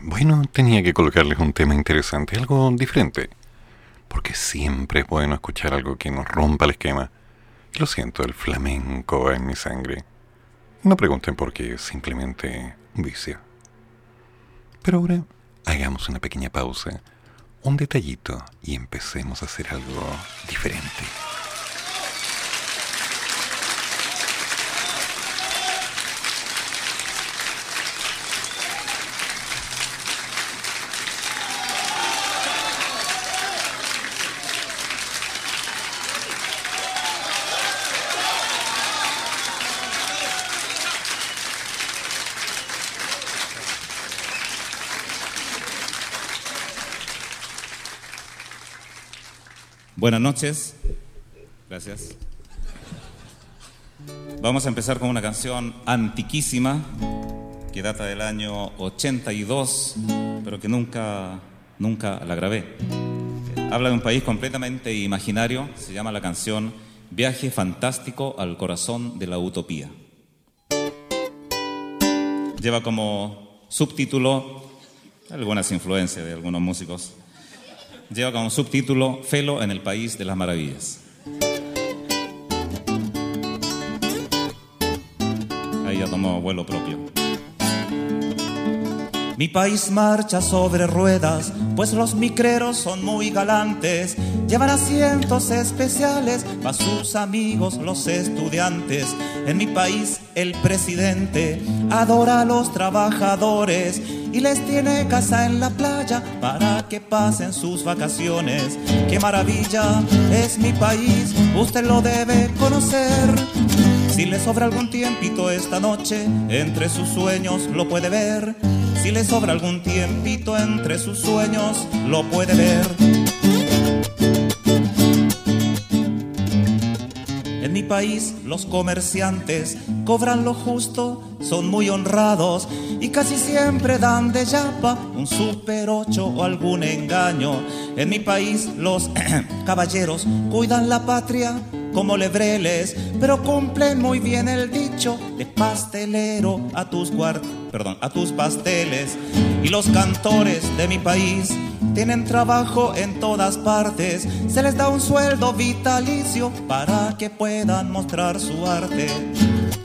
Bueno, tenía que colocarles un tema interesante, algo diferente. Porque siempre es bueno escuchar algo que nos rompa el esquema. Lo siento, el flamenco va en mi sangre. No pregunten por qué, simplemente vicio. Pero ahora hagamos una pequeña pausa, un detallito y empecemos a hacer algo diferente. Buenas noches. Gracias. Vamos a empezar con una canción antiquísima que data del año 82, pero que nunca, nunca la grabé. Habla de un país completamente imaginario. Se llama la canción Viaje fantástico al corazón de la utopía. Lleva como subtítulo algunas influencias de algunos músicos lleva como subtítulo Felo en el País de las Maravillas. Ahí ya tomó vuelo propio. Mi país marcha sobre ruedas, pues los micreros son muy galantes. Llevan asientos especiales para sus amigos los estudiantes. En mi país el presidente adora a los trabajadores y les tiene casa en la playa para que pasen sus vacaciones. ¡Qué maravilla es mi país! Usted lo debe conocer. Si le sobra algún tiempito esta noche, entre sus sueños lo puede ver. Si le sobra algún tiempito entre sus sueños, lo puede ver. En mi país los comerciantes cobran lo justo, son muy honrados y casi siempre dan de yapa un super 8 o algún engaño. En mi país los <clears throat> caballeros cuidan la patria como lebreles, pero cumplen muy bien el dicho de pastelero a tus guard perdón, a tus pasteles. Y los cantores de mi país tienen trabajo en todas partes, se les da un sueldo vitalicio para que puedan mostrar su arte.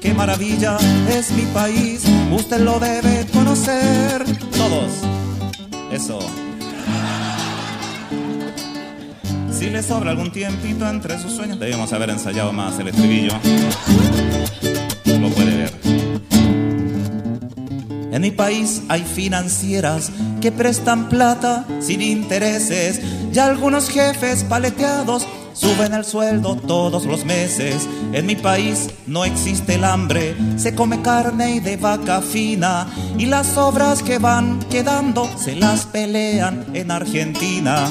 Qué maravilla es mi país, usted lo debe conocer. Todos. Eso. Si le sobra algún tiempito entre sus sueños, debíamos haber ensayado más el estribillo. Lo puede ver. En mi país hay financieras que prestan plata sin intereses y algunos jefes paleteados suben el sueldo todos los meses. En mi país no existe el hambre, se come carne y de vaca fina y las obras que van quedando se las pelean en Argentina.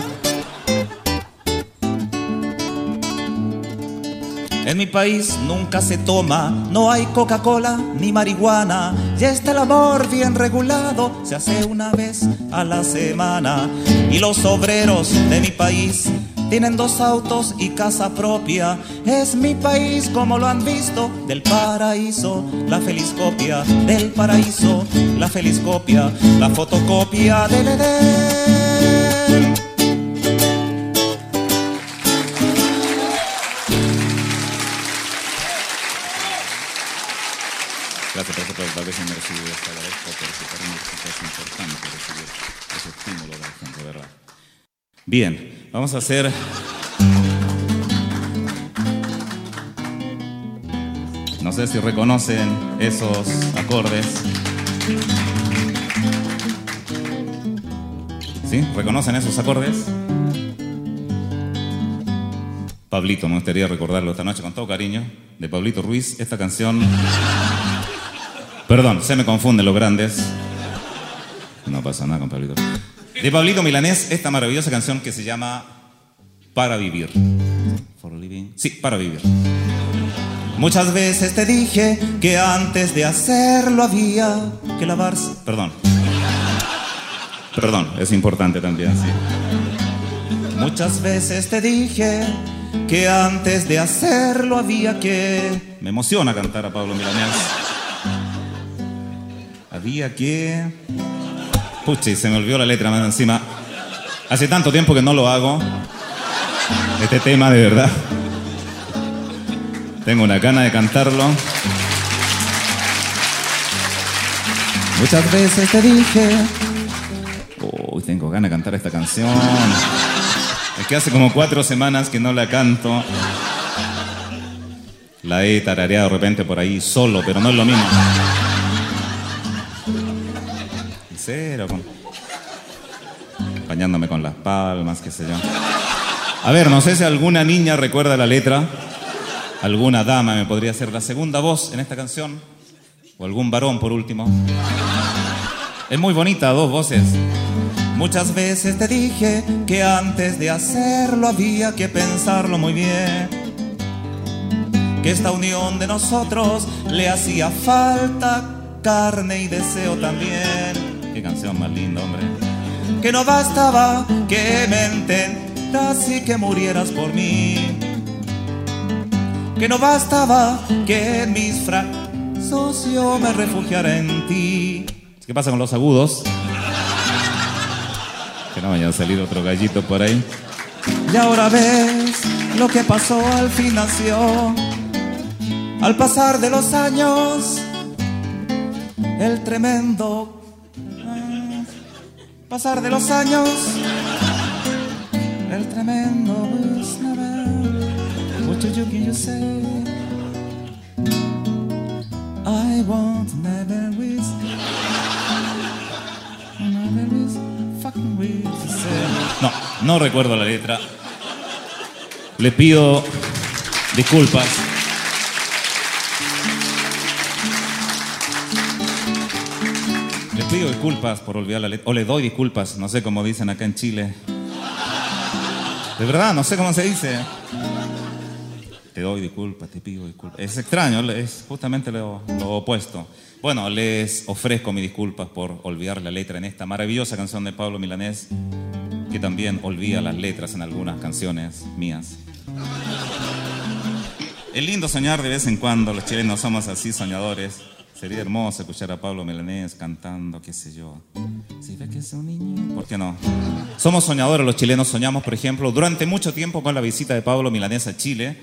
En mi país nunca se toma, no hay Coca-Cola ni marihuana. Ya está el amor bien regulado, se hace una vez a la semana. Y los obreros de mi país tienen dos autos y casa propia. Es mi país como lo han visto, del paraíso, la feliz copia. Del paraíso, la feliz copia, la fotocopia del Edén. Recibido esta agradezco, sí, para mí es importante recibir ese estímulo de la gente, ¿verdad? Bien, vamos a hacer... No sé si reconocen esos acordes. ¿Sí? ¿Reconocen esos acordes? Pablito, me gustaría recordarlo esta noche con todo cariño, de Pablito Ruiz, esta canción... Perdón, se me confunden los grandes. No pasa nada con Pablito. De Pablito Milanés, esta maravillosa canción que se llama Para Vivir. For living. Sí, para vivir. Muchas veces te dije que antes de hacerlo había que lavarse. Perdón. Perdón, es importante también. Muchas veces te dije que antes de hacerlo había que... Me emociona cantar a Pablo Milanés. Había que... Puchi, se me olvidó la letra más encima. Hace tanto tiempo que no lo hago. Este tema, de verdad. Tengo una gana de cantarlo. Muchas veces te dije Uy, tengo ganas de cantar esta canción. Es que hace como cuatro semanas que no la canto. La he tarareado de repente por ahí solo, pero no es lo mismo. Cero, con... Con las palmas, qué sé yo. A ver, no sé si alguna niña recuerda la letra. Alguna dama me podría hacer la segunda voz en esta canción. O algún varón, por último. Es muy bonita, dos voces. Muchas veces te dije que antes de hacerlo había que pensarlo muy bien. Que esta unión de nosotros le hacía falta carne y deseo también. Qué canción más linda, hombre. Que no bastaba que me entendas y que murieras por mí. Que no bastaba que en mis fracasos yo me refugiara en ti. ¿Qué pasa con los agudos? Que no vaya a salir otro gallito por ahí. Y ahora ves lo que pasó al fin nació. Al pasar de los años, el tremendo pasar de los años, el tremendo did you can you say? I want never wish. Never wish, fucking say. No, no recuerdo la letra. Le pido disculpas. Pido disculpas por olvidar la letra. O le doy disculpas, no sé cómo dicen acá en Chile. De verdad, no sé cómo se dice. Te doy disculpas, te pido disculpas. Es extraño, es justamente lo, lo opuesto. Bueno, les ofrezco mis disculpas por olvidar la letra en esta maravillosa canción de Pablo Milanés, que también olvida las letras en algunas canciones mías. Es lindo soñar de vez en cuando, los chilenos somos así soñadores. Sería hermoso escuchar a Pablo Milanés cantando, qué sé yo. Si ves que es un niño, ¿por qué no? Somos soñadores, los chilenos soñamos, por ejemplo, durante mucho tiempo con la visita de Pablo Milanés a Chile,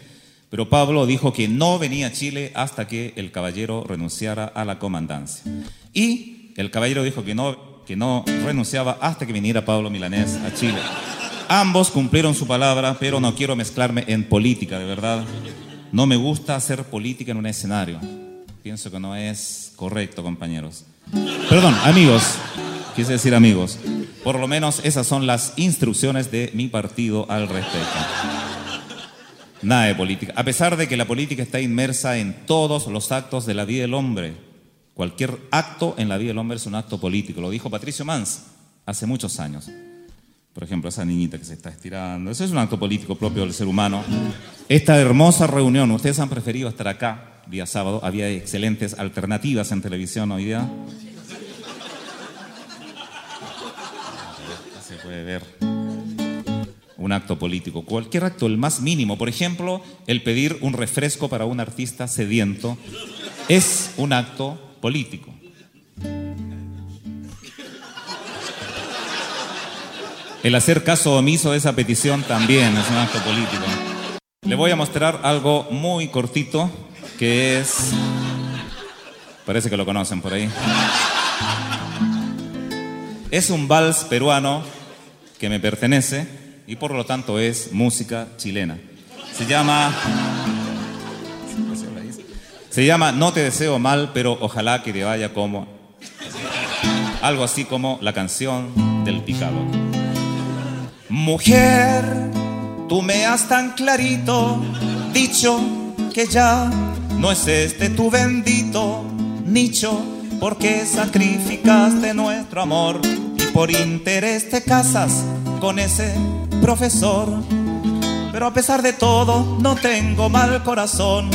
pero Pablo dijo que no venía a Chile hasta que el caballero renunciara a la comandancia. Y el caballero dijo que no, que no renunciaba hasta que viniera Pablo Milanés a Chile. Ambos cumplieron su palabra, pero no quiero mezclarme en política, de verdad. No me gusta hacer política en un escenario. Pienso que no es correcto, compañeros. Perdón, amigos. Quise decir amigos. Por lo menos esas son las instrucciones de mi partido al respecto. Nada de política. A pesar de que la política está inmersa en todos los actos de la vida del hombre. Cualquier acto en la vida del hombre es un acto político. Lo dijo Patricio Mans hace muchos años. Por ejemplo, esa niñita que se está estirando. Eso es un acto político propio del ser humano. Esta hermosa reunión, ustedes han preferido estar acá día sábado. Había excelentes alternativas en televisión hoy día. Se puede ver un acto político. Cualquier acto, el más mínimo. Por ejemplo, el pedir un refresco para un artista sediento es un acto político. El hacer caso omiso de esa petición también es un acto político. Le voy a mostrar algo muy cortito que es... Parece que lo conocen por ahí. Es un vals peruano que me pertenece y por lo tanto es música chilena. Se llama... Se llama No te deseo mal, pero ojalá que te vaya como... Algo así como la canción del picado. Mujer, tú me has tan clarito dicho que ya no es este tu bendito nicho, porque sacrificaste nuestro amor y por interés te casas con ese profesor. Pero a pesar de todo, no tengo mal corazón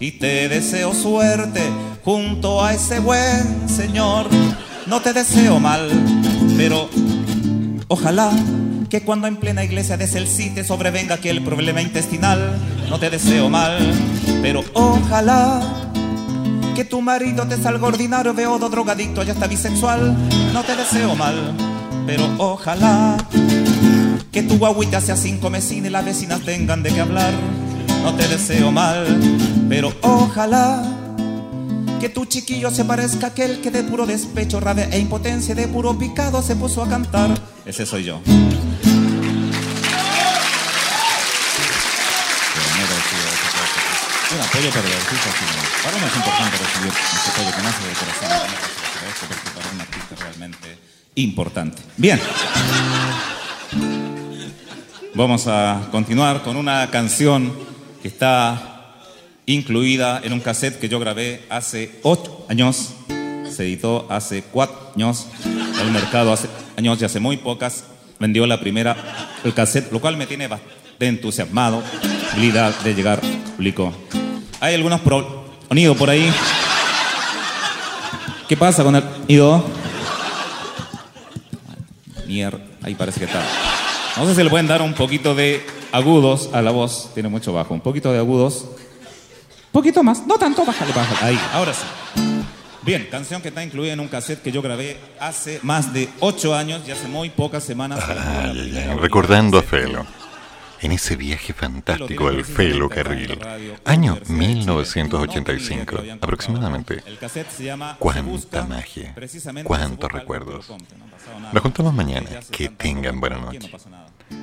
y te deseo suerte junto a ese buen señor. No te deseo mal, pero ojalá que cuando en plena iglesia des el sí te sobrevenga aquel problema intestinal. No te deseo mal, pero ojalá que tu marido te salga ordinario, beodo, drogadicto, ya está bisexual. No te deseo mal, pero ojalá que tu guaguita sea cinco mesines y las vecinas tengan de qué hablar. No te deseo mal, pero ojalá que tu chiquillo se parezca a aquel que de puro despecho, rabia e impotencia, de puro picado se puso a cantar. Ese soy yo. Un apoyo para el artista. Para uno es importante recibir ese apoyo que nace del corazón. Porque para un artista realmente importante. Bien. Vamos a continuar con una canción que está incluida en un cassette que yo grabé hace ocho años. Se editó hace cuatro años. El mercado hace años y hace muy pocas vendió la primera el cassette, lo cual me tiene bastante entusiasmado, habilidad de llegar al público. Hay algunos sonidos por ahí. ¿Qué pasa con el sonido? Mier, ahí parece que está. No sé si le pueden dar un poquito de agudos a la voz. Tiene mucho bajo. Un poquito de agudos. Un poquito más. No tanto, bájale, bájale. Ahí, ahora sí. Bien, canción que está incluida en un cassette que yo grabé hace más de ocho años y hace muy pocas semanas. Ay, ay, ay, recordando a Felo. En ese viaje fantástico del Felo Carril, año 1985, aproximadamente. Cuánta magia, cuántos recuerdos. Nos contamos mañana. Que tengan buena noche.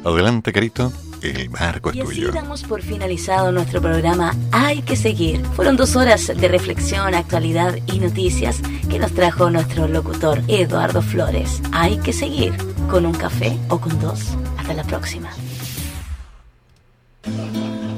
Adelante, carito. El marco es y tuyo. damos por finalizado nuestro programa Hay que seguir. Fueron dos horas de reflexión, actualidad y noticias que nos trajo nuestro locutor Eduardo Flores. Hay que seguir con un café o con dos. Hasta la próxima.